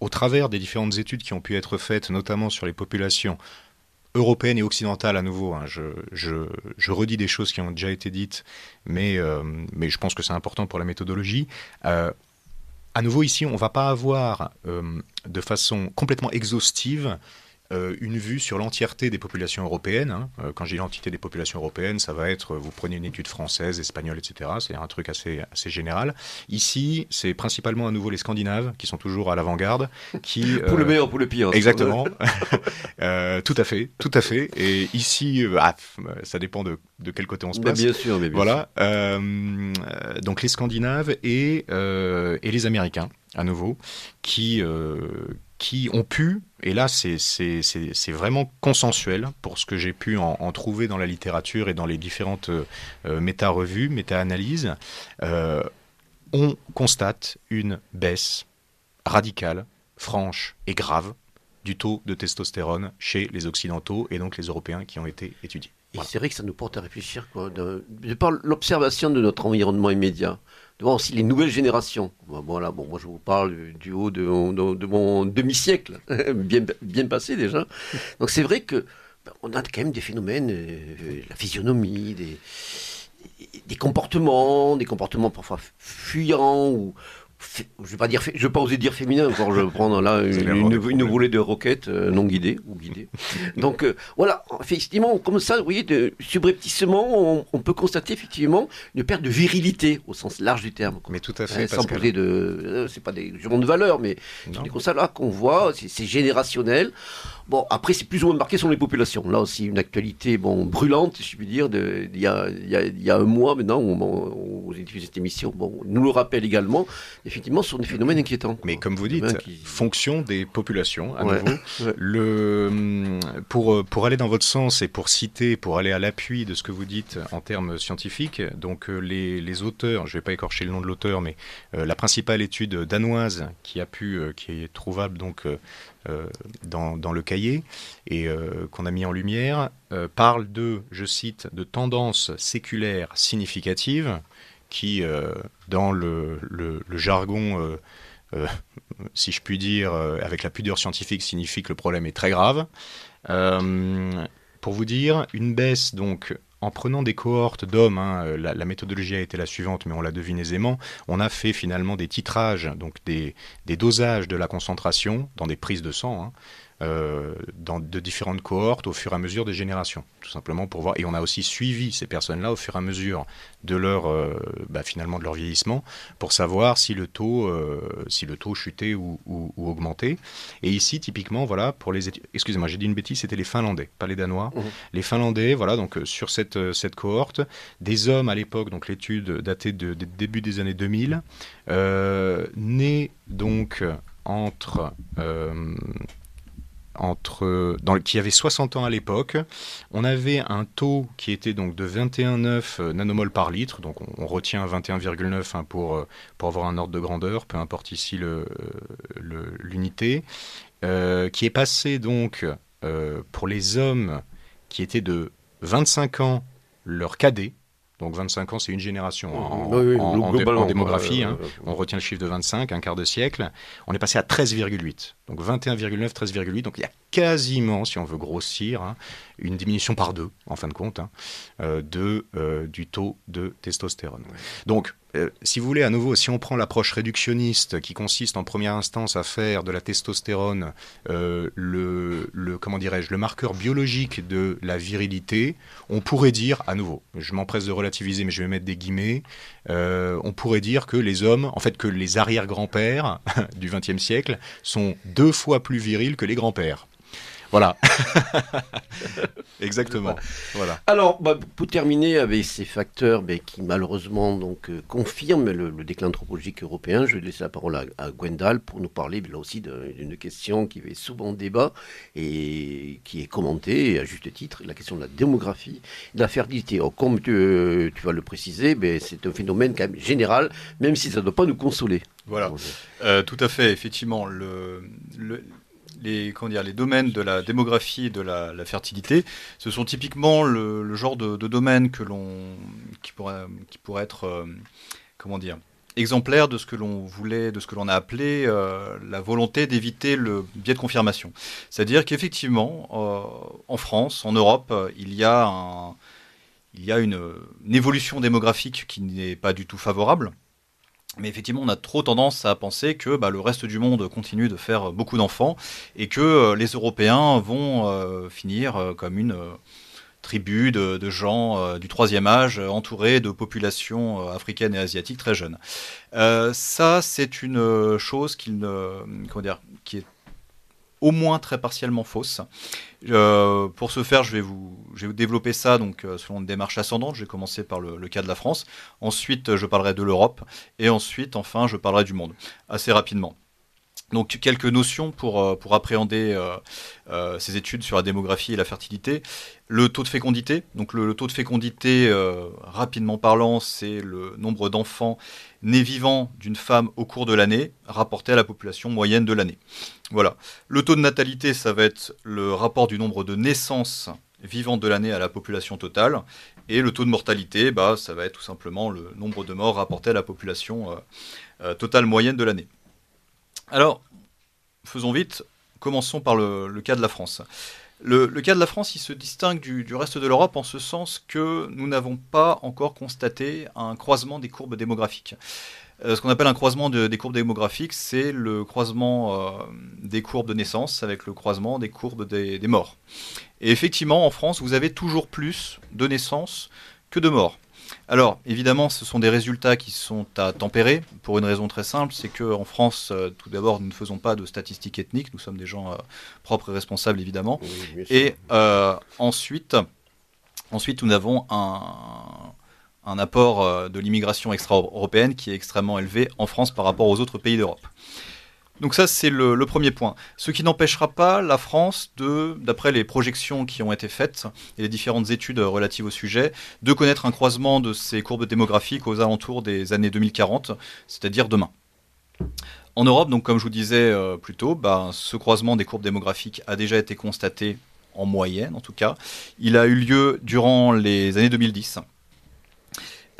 au travers des différentes études qui ont pu être faites, notamment sur les populations européennes et occidentales à nouveau, hein, je, redis des choses qui ont déjà été dites, mais, euh, mais je pense que c'est important pour la méthodologie. Euh, à nouveau, ici, on ne va pas avoir euh, de façon complètement exhaustive une vue sur l'entièreté des populations européennes. Hein. Euh, quand j'ai l'entité des populations européennes, ça va être, vous prenez une étude française, espagnole, etc. C'est un truc assez, assez général. Ici, c'est principalement à nouveau les Scandinaves qui sont toujours à l'avant-garde. Qui, pour le euh, meilleur, pour le pire. Exactement. tout à fait, tout à fait. Et ici, ah, ça dépend de, de, quel côté on se passe. bien sûr, mais bien voilà. donc les Scandinaves et, et les Américains, à nouveau, qui qui ont pu, et là c'est vraiment consensuel pour ce que j'ai pu en, trouver dans la littérature et dans les différentes euh, méta-revues, méta-analyses, euh, on constate une baisse radicale, franche et grave du taux de testostérone chez les Occidentaux et donc les Européens qui ont été étudiés. Et c'est vrai que ça nous porte à réfléchir, quoi, de, par l'observation de notre environnement immédiat de aussi les nouvelles générations. Voilà, bon, moi je vous parle du haut de, de, mon demi-siècle, bien, bien passé déjà. Donc c'est vrai que ben, on a quand même des phénomènes, euh, la physionomie, des, des comportements, des comportements parfois fuyants ou, je vais pas dire, je vais pas oser dire féminin, encore je prends là une, une, volée de roquettes euh, non guidées ou guidées. Donc euh, voilà, effectivement, comme ça, vous voyez, de, subrepticement, on, peut constater effectivement une perte de virilité au sens large du terme. Mais tout à fait. sans poser de, euh, c'est pas des jugements de valeur, mais c'est comme ça là qu'on voit, c'est générationnel. Bon, après, c'est plus ou moins marqué sur les populations. Là aussi, une actualité bon, brûlante, si je puis dire, il y a, y, y a, un mois maintenant, où, on, vous diffusé cette émission, bon, nous le rappelle également, effectivement, sur des phénomènes inquiétants. Mais comme vous dites, fonction des populations, à nouveau. Le, pour, pour aller dans votre sens et pour citer, pour aller à l'appui de ce que vous dites en termes scientifiques, donc euh, les, les auteurs, je ne vais pas écorcher le nom de l'auteur, mais euh, la principale étude danoise qui a pu, euh, qui est trouvable donc euh, dans, le cahier et euh, qu'on a mis en lumière, euh, parle de, je cite, de tendances séculaires significatives qui, dans le, jargon, si je puis dire, avec la pudeur scientifique, signifie que le problème est très grave. pour vous dire, une baisse donc en prenant des cohortes d'hommes, hein, euh, la, méthodologie a été la suivante, mais on l'a deviné aisément, on a fait finalement des titrages, donc des, dosages de la concentration dans des prises de sang, hein, euh, dans de différentes cohortes au fur et à mesure des générations, tout simplement pour voir. Et on a aussi suivi ces personnes-là au fur et à mesure de leur euh, bah, finalement de leur vieillissement pour savoir si le taux euh, si le taux chutait ou, augmentait. Et ici typiquement voilà pour les excusez-moi j'ai dit une bêtise c'était les Finlandais pas les Danois mmh. les Finlandais voilà donc sur cette cette cohorte des hommes à l'époque donc l'étude datée de, début des années 2000 nés donc entre entre, qui avait 60 ans à l'époque. On avait un taux qui était donc de 21,9 nanomoles par litre, donc on, retient 21,9 hein, pour, euh, pour avoir un ordre de grandeur, peu importe ici l'unité, le, euh, qui est passé donc euh, pour les hommes qui étaient de 25 ans leur cadet, donc 25 ans, c'est une génération en, démographie. Hein. On retient le chiffre de 25, un quart de siècle. On est passé à 13,8. Donc 21,9, 13,8. Donc il y a quasiment, si on veut grossir, hein, une diminution par deux, en fin de compte, hein, euh, de, euh, du taux de testostérone. Donc euh, si vous voulez, à nouveau, si on prend l'approche réductionniste qui consiste en première instance à faire de la testostérone euh, le, comment dirais-je, le marqueur biologique de la virilité, on pourrait dire, à nouveau, je m'empresse de relativiser, mais je vais mettre des guillemets, euh, on pourrait dire que les hommes, en fait, que les arrière-grands-pères du XXe siècle sont deux fois plus virils que les grands-pères. Voilà. Exactement. Voilà. Alors, bah, pour terminer avec ces facteurs mais, qui malheureusement donc euh, confirment le, déclin anthropologique européen, je vais laisser la parole à, Gwendal pour nous parler là aussi d'une question qui fait souvent débat et qui est commentée à juste titre, la question de la démographie, de la fertilité. comme tu, tu vas le préciser, mais c'est un phénomène quand même général, même si ça ne doit pas nous consoler. Voilà, euh, tout à fait, effectivement. Le, les, dire, les domaines de la démographie et de la, fertilité, ce sont typiquement le, genre de, domaine que qui, pourrait, qui pourrait être, euh, comment dire, exemplaire de ce que l'on voulait, de ce que l'on a appelé euh, la volonté d'éviter le biais de confirmation. C'est-à-dire qu'effectivement, en France, en Europe, il y a, un, il y a une évolution démographique qui n'est pas du tout favorable. Mais effectivement, on a trop tendance à penser que bah, le reste du monde continue de faire beaucoup d'enfants et que euh, les Européens vont euh, finir euh, comme une tribu de, gens du troisième âge entourés de populations africaines et asiatiques très jeunes. ça, c'est une chose qui, comment dire, qui est au moins très partiellement fausse. Euh, pour ce faire, je vais vous, développer ça donc euh, selon une démarche ascendante. Je vais commencer par le, cas de la France. Ensuite, je parlerai de l'Europe. Et ensuite, enfin, je parlerai du monde. Assez rapidement. Donc quelques notions pour, euh, appréhender ces études sur la démographie et la fertilité. Le taux de fécondité. Rapidement parlant, c'est le nombre d'enfants nés vivants d'une femme au cours de l'année rapporté à la population moyenne de l'année. Voilà. Le taux de natalité, ça va être le rapport du nombre de naissances vivantes de l'année à la population totale. Et le taux de mortalité, bah, ça va être tout simplement le nombre de morts rapporté à la population euh, euh, totale moyenne de l'année. Alors, faisons vite, commençons par le, cas de la France. Le, cas de la France, il se distingue du, reste de l'Europe en ce sens que nous n'avons pas encore constaté un croisement des courbes démographiques. Euh, ce qu'on appelle un croisement des courbes démographiques, c'est le croisement euh, des courbes de naissance avec le croisement des courbes des, morts. Et effectivement, en France, vous avez toujours plus de naissances que de morts. Alors, évidemment, ce sont des résultats qui sont à tempérer pour une raison très simple, c'est qu'en France, euh, tout d'abord, nous ne faisons pas de statistiques ethniques, nous sommes des gens propres et responsables, évidemment. et ensuite, ensuite, nous avons un, un apport euh, de l'immigration extra-européenne qui est extrêmement élevé en France par rapport aux autres pays d'Europe. Donc ça, c'est le, premier point. Ce qui n'empêchera pas la France de, d'après les projections qui ont été faites et les différentes études relatives au sujet, de connaître un croisement de ces courbes démographiques aux alentours des années 2040, c'est-à-dire demain. En Europe, donc comme je vous disais euh, plus tôt, bah, ce croisement des courbes démographiques a déjà été constaté en moyenne en tout cas. Il a eu lieu durant les années 2010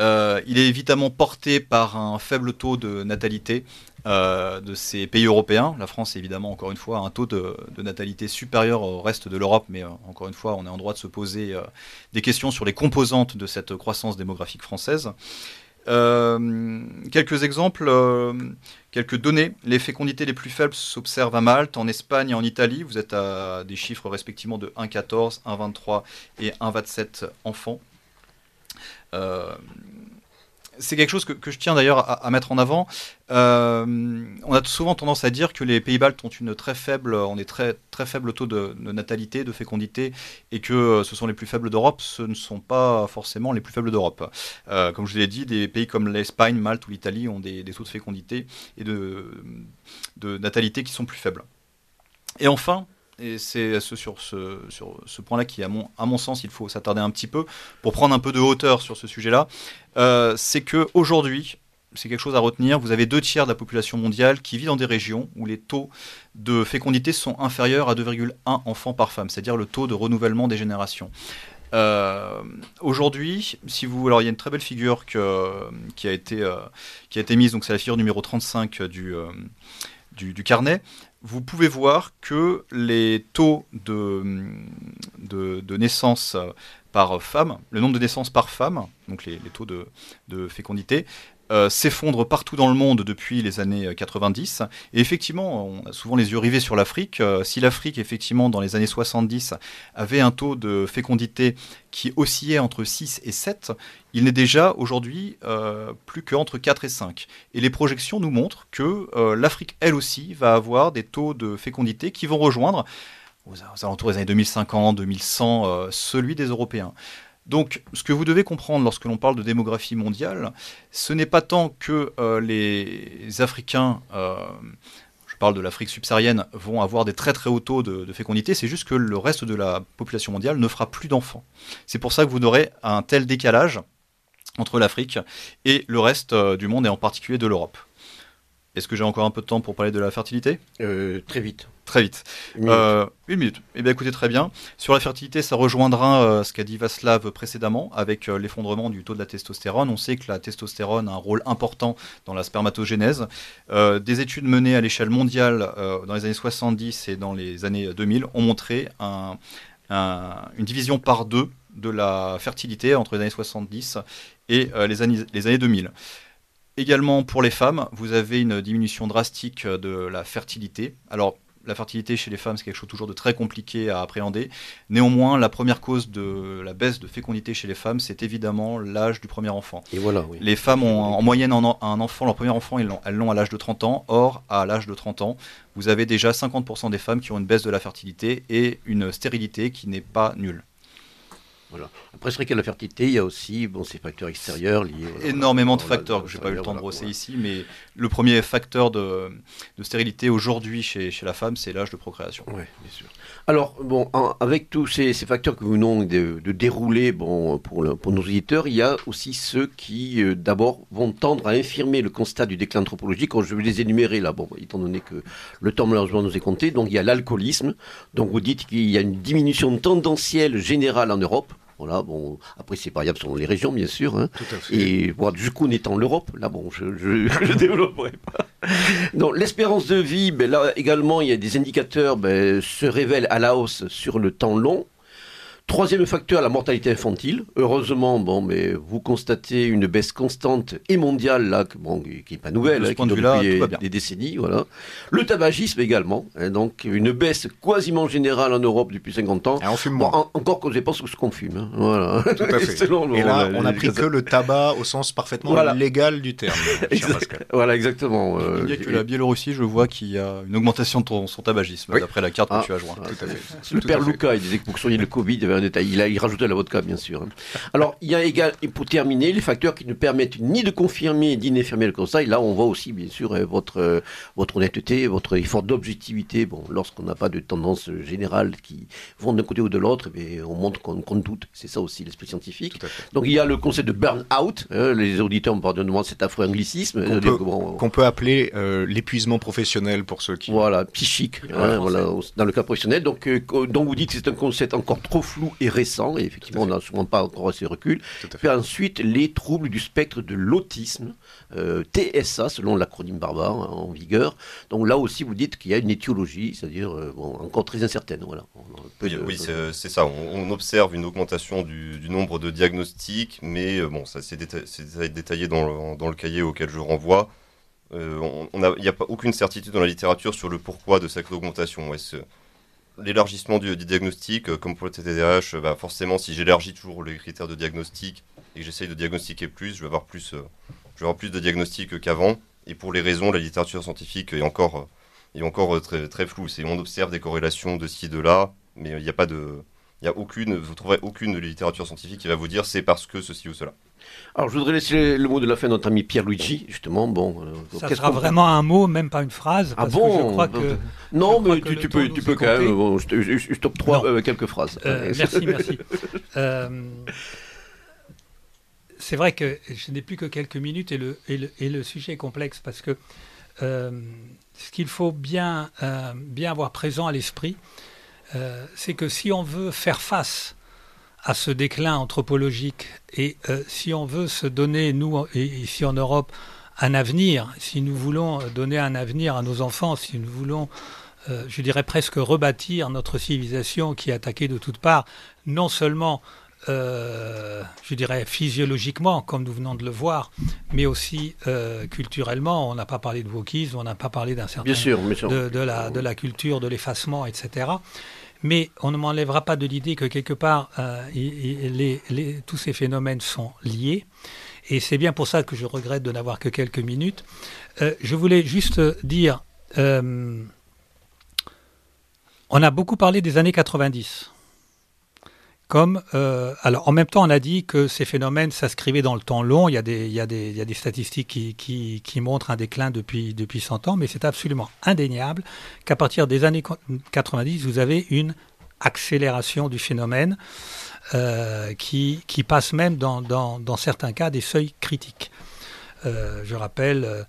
euh, il est évidemment porté par un faible taux de natalité euh, de ces pays européens. La France, évidemment, encore une fois, a un taux de, natalité supérieur au reste de l'Europe, mais euh, encore une fois, on est en droit de se poser des questions sur les composantes de cette croissance démographique française. quelques exemples, quelques données. Les fécondités les plus faibles s'observent à Malte, en Espagne et en Italie. Vous êtes à des chiffres respectivement de 1,14, 1,23 et 1,27 enfants euh, c'est quelque chose que, je tiens d'ailleurs à, mettre en avant. Euh, on a souvent tendance à dire que les pays baltes ont une très faible, on est très très faible taux de, natalité, de fécondité, et que euh, ce sont les plus faibles d'Europe. Ce ne sont pas forcément les plus faibles d'Europe. comme je l'ai dit, des pays comme l'Espagne, Malte ou l'Italie ont des, taux de fécondité et de, de natalité qui sont plus faibles. Et enfin, et c'est sur ce, point-là qui, à mon, sens, il faut s'attarder un petit peu pour prendre un peu de hauteur sur ce sujet-là. Euh, c'est que aujourd'hui, c'est quelque chose à retenir. Vous avez deux tiers de la population mondiale qui vit dans des régions où les taux de fécondité sont inférieurs à 2,1 enfants par femme, c'est-à-dire le taux de renouvellement des générations. Euh, aujourd'hui, si vous, alors il y a une très belle figure que, qui a été euh, qui a été mise, donc c'est la figure numéro 35 du, du, du carnet vous pouvez voir que les taux de, naissance par femme, le nombre de naissances par femme, donc les, taux de fécondité, euh, s'effondre partout dans le monde depuis les années 90. Et effectivement, on a souvent les yeux rivés sur l'Afrique. Euh, si l'Afrique, effectivement, dans les années 70, avait un taux de fécondité qui oscillait entre 6 et 7, il n'est déjà aujourd'hui euh, plus qu'entre 4 et 5. Et les projections nous montrent que l'Afrique, elle aussi, va avoir des taux de fécondité qui vont rejoindre aux, alentours des années 2050, 2100, celui des Européens. Donc, ce que vous devez comprendre lorsque l'on parle de démographie mondiale, ce n'est pas tant que les Africains parle de l'Afrique subsaharienne, vont avoir des très très hauts taux de, fécondité, c'est juste que le reste de la population mondiale ne fera plus d'enfants. C'est pour ça que vous aurez un tel décalage entre l'Afrique et le reste euh, du monde, et en particulier de l'Europe. Est-ce que j'ai encore un peu de temps pour parler de la fertilité? Euh, Très vite. Très vite. Une minute. Euh, une minute. Eh bien, écoutez, très bien. Sur la fertilité, ça rejoindra euh, ce qu'a dit Vaslav précédemment avec l'effondrement du taux de la testostérone. On sait que la testostérone a un rôle important dans la spermatogénèse. des études menées à l'échelle mondiale dans les années 70 et dans les années 2000 ont montré une division par deux de la fertilité entre les années 70 et les, années, les années 2000. Également pour les femmes, vous avez une diminution drastique de la fertilité. Alors la fertilité chez les femmes, c'est quelque chose toujours de très compliqué à appréhender. Néanmoins, la première cause de la baisse de fécondité chez les femmes, c'est évidemment l'âge du premier enfant. Et voilà, Les femmes ont en moyenne un, enfant, leur premier enfant, elles l'ont à l'âge de 30 ans. Or, à l'âge de 30 ans, vous avez déjà 50% des femmes qui ont une baisse de la fertilité et une stérilité qui n'est pas nulle. Après, c'est vrai qu'il y a la fertilité, il y a aussi bon, ces facteurs extérieurs liés. Énormément de facteurs que je n'ai pas eu le temps de brosser ici, mais le premier facteur de, stérilité aujourd'hui chez, chez, la femme, c'est l'âge de procréation. Oui, bien sûr. Alors, bon, avec tous ces, facteurs que nous venons de, dérouler bon, pour, pour, nos auditeurs, il y a aussi ceux qui, euh, d'abord, vont tendre à infirmer le constat du déclin anthropologique. je vais les énumérer là, bon, étant donné que le temps malheureusement nous est compté. Donc, il y a l'alcoolisme. Donc, vous dites qu'il y a une diminution tendancielle générale en Europe. Voilà, bon, après c'est variable selon les régions, bien sûr. Hein. Tout à fait. Et bon, du coup, on étant l'Europe, là, bon, je ne développerai pas. Donc, l'espérance de vie, ben, là également, il y a des indicateurs, ben, se révèlent à la hausse sur le temps long. Troisième facteur, la mortalité infantile. Heureusement, bon, mais vous constatez une baisse constante et mondiale là, bon, qui n'est pas nouvelle, hein, qui depuis des décennies, voilà. Le tabagisme également, hein, donc une baisse quasiment générale en Europe depuis 50 ans. Et on fume moins. encore que je pense ce qu'on fume, hein, voilà. Tout à fait. et là, on a pris que le tabac au sens parfaitement légal du terme. voilà, exactement. Euh, il y a que la Biélorussie, je vois qu'il y a une augmentation de son tabagisme d'après la carte que ah, tu as jointe. Tout à fait. Le père Luca, il disait que pour soigner le Covid, avait détail. Il, a, il rajoutait la vodka, bien sûr. Hein. Alors, il y a également, pour terminer, les facteurs qui ne permettent ni de confirmer ni d'infirmer le conseil. Là, on voit aussi, bien sûr, euh, votre, euh, votre honnêteté, votre effort d'objectivité. Bon, lorsqu'on n'a pas de tendance générale qui vont d'un côté ou de l'autre, eh on montre qu'on doute. C'est ça aussi l'esprit scientifique. Donc, il y a le concept de burn-out. Hein. les auditeurs me pardonnent cet affreux anglicisme. Qu'on peut, appeler euh, l'épuisement professionnel pour ceux qui. Voilà, psychique. Hein, voilà, dans le cas professionnel. Donc, donc vous dites que c'est un concept encore trop flou et récent, et effectivement, on n'a sûrement pas encore assez recul. Puis ensuite, les troubles du spectre de l'autisme, euh, TSA, selon l'acronyme barbare hein, en vigueur. Donc là aussi, vous dites qu'il y a une étiologie, c'est-à-dire euh, encore très incertaine. Voilà. oui, c'est ça. On, observe une augmentation du, nombre de diagnostics, mais euh, bon, ça c'est détaillé dans le, cahier auquel je renvoie. Il n'y a, pas aucune certitude dans la littérature sur le pourquoi de cette augmentation. Est-ce l'élargissement du, diagnostic, euh, comme pour le TTDH, euh, bah, forcément, si j'élargis toujours les critères de diagnostic et que j'essaye de diagnostiquer plus, je vais avoir plus, euh, je vais avoir plus de diagnostics qu'avant. Et pour les raisons, la littérature scientifique est encore, est encore très, très floue. C'est, on observe des corrélations de ci, de là, mais il n'y a pas de, il y a aucune, vous trouverez aucune littérature scientifique qui va vous dire c'est parce que ceci ou cela. Alors, je voudrais laisser le mot de la fin de notre ami Pierre Luigi, justement. Bon, euh, ça sera vraiment un mot, même pas une phrase. ah bon je crois que, Non, mais tu, peux, tu peux quand même. Bon, je, je, t'octroie euh, quelques phrases. Euh, merci, merci. c'est vrai que je n'ai plus que quelques minutes et le, et le, et le sujet est complexe parce que ce qu'il faut bien, bien avoir présent à l'esprit, euh, c'est que si on veut faire face à ce déclin anthropologique et euh, si on veut se donner, nous, ici en Europe, un avenir, si nous voulons donner un avenir à nos enfants, si nous voulons, euh, je dirais presque rebâtir notre civilisation qui est attaquée de toutes parts, non seulement je dirais physiologiquement, comme nous venons de le voir, mais aussi culturellement. On n'a pas parlé de wokisme, on n'a pas parlé d'un certain De, la, de la culture, de l'effacement, etc. Mais on ne m'enlèvera pas de l'idée que quelque part, euh, tous ces phénomènes sont liés. Et c'est bien pour ça que je regrette de n'avoir que quelques minutes. Euh, je voulais juste dire, euh, On a beaucoup parlé des années 90. Comme, euh, alors en même temps, on a dit que ces phénomènes s'inscrivaient dans le temps long. Il y a des, il y a des, il y a des statistiques qui, qui, montrent un déclin depuis, depuis 100 ans, mais c'est absolument indéniable qu'à partir des années 90, vous avez une accélération du phénomène euh, qui, qui, passe même dans, dans, certains cas des seuils critiques. Euh, je rappelle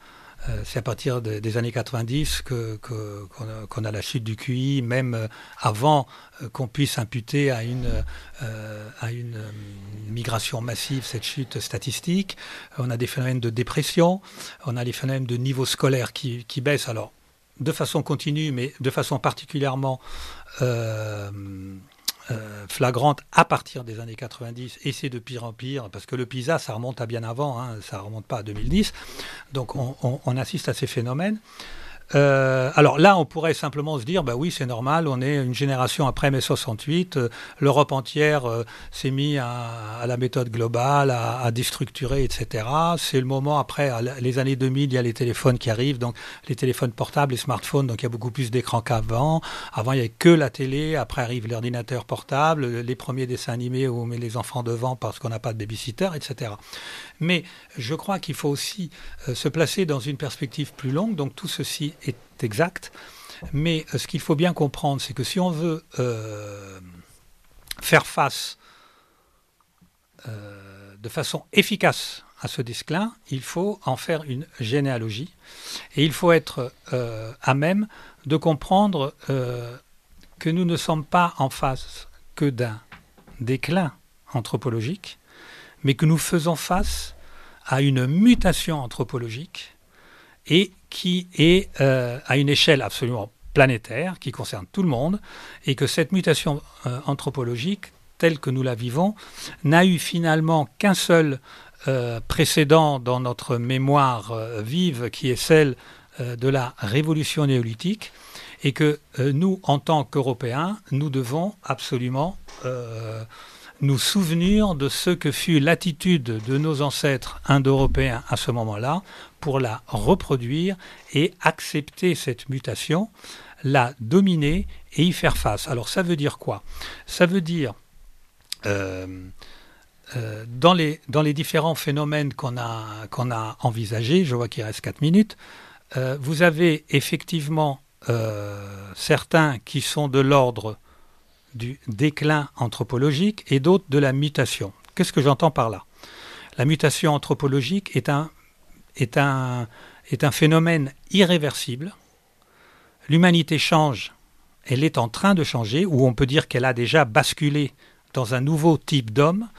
c'est à partir des années 90 qu'on que, a, a, la chute du QI, même euh, avant euh, qu'on puisse imputer à une, migration massive cette chute statistique. On a des phénomènes de dépression, on a des phénomènes de niveau scolaire qui, baissent, alors de façon continue, mais de façon particulièrement euh, flagrante à partir des années 90 et c'est de pire en pire parce que le PISA ça remonte à bien avant, hein, ça remonte pas à 2010. Donc on, on assiste à ces phénomènes. Euh, alors là, on pourrait simplement se dire, bah oui, c'est normal, on est une génération après mai 68, euh, l'Europe entière euh, s'est mise à, la méthode globale, à, déstructurer, etc. C'est le moment après, les années 2000, il y a les téléphones qui arrivent, donc les téléphones portables, les smartphones, donc il y a beaucoup plus d'écrans qu'avant. Avant, il n'y avait que la télé, après arrive l'ordinateur portable, les premiers dessins animés où on met les enfants devant parce qu'on n'a pas de babysitter, etc. Mais je crois qu'il faut aussi se placer dans une perspective plus longue, donc tout ceci est exact. Mais euh, ce qu'il faut bien comprendre, c'est que si on veut euh, faire face euh, de façon efficace à ce déclin, il faut en faire une généalogie et il faut être à même de comprendre que nous ne sommes pas en face que d'un déclin anthropologique, mais que nous faisons face à une mutation anthropologique et qui est euh, à une échelle absolument planétaire, qui concerne tout le monde, et que cette mutation euh, anthropologique, telle que nous la vivons, n'a eu finalement qu'un seul euh, précédent dans notre mémoire vive, qui est celle de la révolution néolithique, et que nous, en tant qu'Européens, nous devons absolument nous souvenir de ce que fut l'attitude de nos ancêtres indo-européens à ce moment-là pour la reproduire et accepter cette mutation, la dominer et y faire face. Alors ça veut dire quoi? Ça veut dire, euh, euh, dans, les, différents phénomènes qu'on a, qu'on a envisagés, je vois qu'il reste 4 minutes, euh, vous avez effectivement certains qui sont de l'ordre du déclin anthropologique et d'autres de la mutation. Qu'est-ce que j'entends par là? La mutation anthropologique est un, phénomène irréversible. L'humanité change, elle est en train de changer, ou on peut dire qu'elle a déjà basculé dans un nouveau type d'homme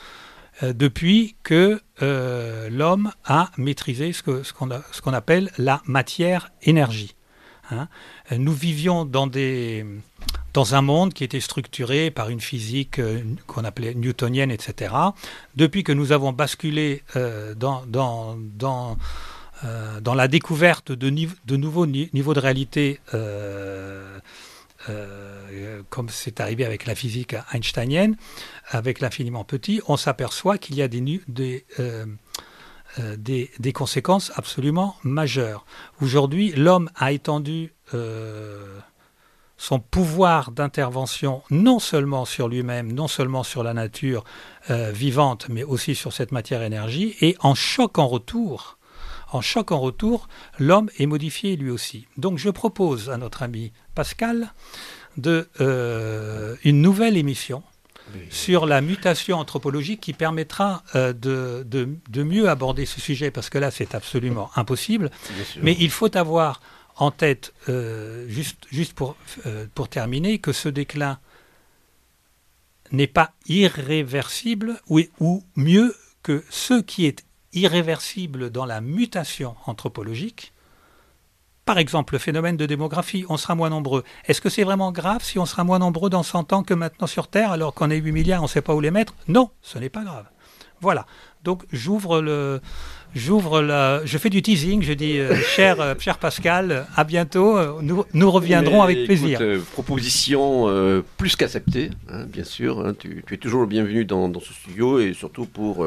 euh, depuis que euh, l'homme a maîtrisé ce qu'on appelle la matière-énergie. Hein. Nous vivions dans des, dans un monde qui était structuré par une physique euh, qu'on appelait newtonienne, etc. Depuis que nous avons basculé euh, euh, dans, la découverte de, nouveaux niveaux de réalité, comme c'est arrivé avec la physique einsteinienne, avec l'infiniment petit, on s'aperçoit qu'il y a des, conséquences absolument majeures. Aujourd'hui, l'homme a étendu son pouvoir d'intervention non seulement sur lui-même, non seulement sur la nature euh, vivante, mais aussi sur cette matière-énergie, et en choc en retour, en choc en retour, l'homme est modifié lui aussi. Donc je propose à notre ami Pascal de euh, une nouvelle émission sur la mutation anthropologique qui permettra euh, de, de, mieux aborder ce sujet, parce que là c'est absolument impossible. Mais il faut avoir en tête, euh, juste, euh, pour terminer, que ce déclin n'est pas irréversible, ou, ou mieux que ce qui est irréversible dans la mutation anthropologique, par exemple, le phénomène de démographie, on sera moins nombreux. Est-ce que c'est vraiment grave si on sera moins nombreux dans 100 ans que maintenant sur Terre, alors qu'on est 8 milliards, on ne sait pas où les mettre? Non, ce n'est pas grave. Voilà. Donc j'ouvre le, j'ouvre la, je fais du teasing, je dis euh, cher, euh, cher Pascal, à bientôt, nous, nous reviendrons avec plaisir. Euh, proposition plus qu'acceptée, hein, bien sûr. Hein. tu, es toujours le bienvenu dans, dans, ce studio et surtout pour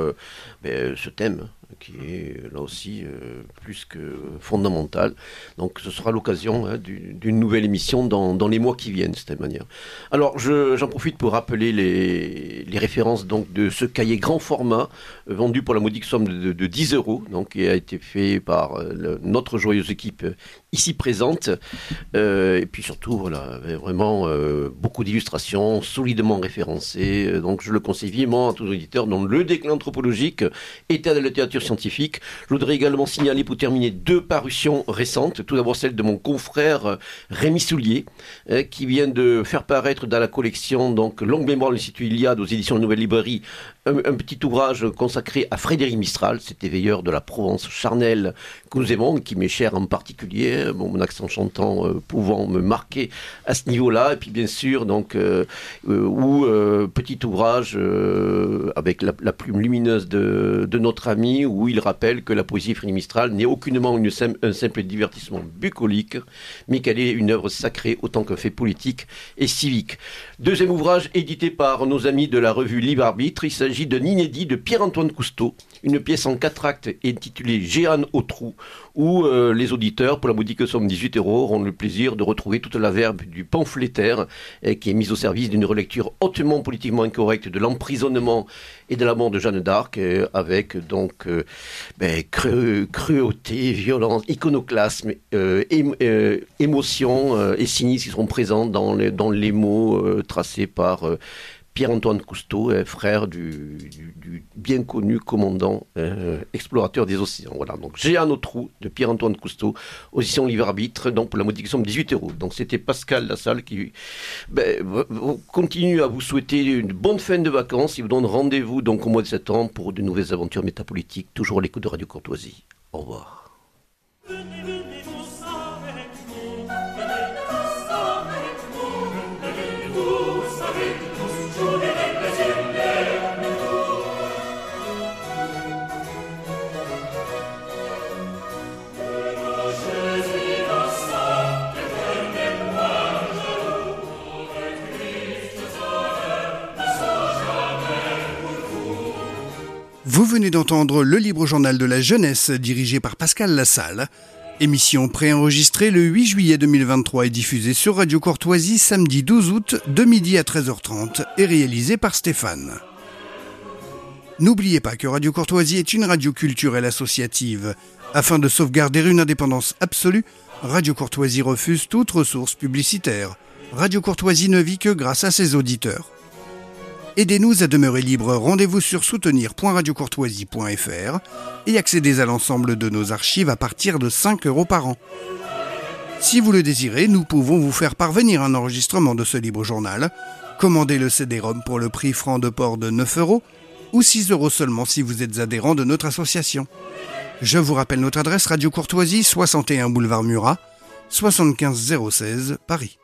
ben, ce thème qui est là aussi euh, plus que fondamental. Donc ce sera l'occasion hein, d'une nouvelle émission dans, dans, les mois qui viennent, de cette manière. Alors j'en profite pour rappeler les, les, références donc, de ce cahier grand format euh, vendu pour la modique somme de, de, 10 euros, donc, qui a été fait par euh, notre joyeuse équipe ici présente. et puis surtout, voilà, vraiment beaucoup d'illustrations solidement référencées. donc je le conseille vivement à tous les auditeurs dont le déclin anthropologique était de la littérature scientifique. Je voudrais également signaler pour terminer deux parutions récentes. Tout d'abord celle de mon confrère euh, Rémi Soulier, euh, qui vient de faire paraître dans la collection donc Longue mémoire de l'Institut Iliade aux éditions de Nouvelle Librairie un, petit ouvrage consacré à Frédéric Mistral, cet éveilleur de la Provence charnelle que nous aimons, qui m'est cher en particulier, mon accent chantant euh, pouvant me marquer à ce niveau-là, et puis bien sûr, donc, euh, euh, ou petit ouvrage avec la, plume lumineuse de, notre ami, où il rappelle que la poésie Frédéric Mistral n'est aucunement une, un simple divertissement bucolique, mais qu'elle est une œuvre sacrée autant qu'un fait politique et civique. Deuxième ouvrage édité par nos amis de la revue Libre Arbitre, il s'agit d'un inédit de Pierre-Antoine Cousteau, une pièce en quatre actes intitulée Géane au trou, où euh, les auditeurs, pour la modique somme 18 euros, auront le plaisir de retrouver toute la verbe du pamphlétaire euh, qui est mise au service d'une relecture hautement politiquement incorrecte de l'emprisonnement et de la mort de Jeanne d'Arc, euh, avec donc ben, cruauté, violence, iconoclasme, émotion et cynisme qui seront présents dans les mots tracés par Pierre-Antoine Cousteau, frère du, bien connu commandant euh, explorateur des océans. Voilà, donc J'ai un autre trou de Pierre-Antoine Cousteau, audition livre arbitre, donc pour la modification de 18 euros. Donc c'était Pascal Lassalle qui ben, continue à vous souhaiter une bonne fin de vacances. Il vous donne rendez-vous donc au mois de septembre pour de nouvelles aventures métapolitiques, toujours à l'écoute de Radio Courtoisie. Au revoir. Vous venez d'entendre le libre journal de la jeunesse dirigé par Pascal Lassalle. Émission préenregistrée le 8 juillet 2023 et diffusée sur Radio Courtoisie samedi 12 août de midi à 13h30 et réalisée par Stéphane. N'oubliez pas que Radio Courtoisie est une radio culturelle associative. Afin de sauvegarder une indépendance absolue, Radio Courtoisie refuse toute ressource publicitaire. Radio Courtoisie ne vit que grâce à ses auditeurs. Aidez-nous à demeurer libre. Rendez-vous sur soutenir.radiocourtoisie.fr et accédez à l'ensemble de nos archives à partir de 5 euros par an. Si vous le désirez, nous pouvons vous faire parvenir un enregistrement de ce libre journal. Commandez le CD-ROM pour le prix franc de port de 9 euros ou 6 euros seulement si vous êtes adhérent de notre association. Je vous rappelle notre adresse Radio Courtoisie, 61 boulevard Murat, 75 016 Paris.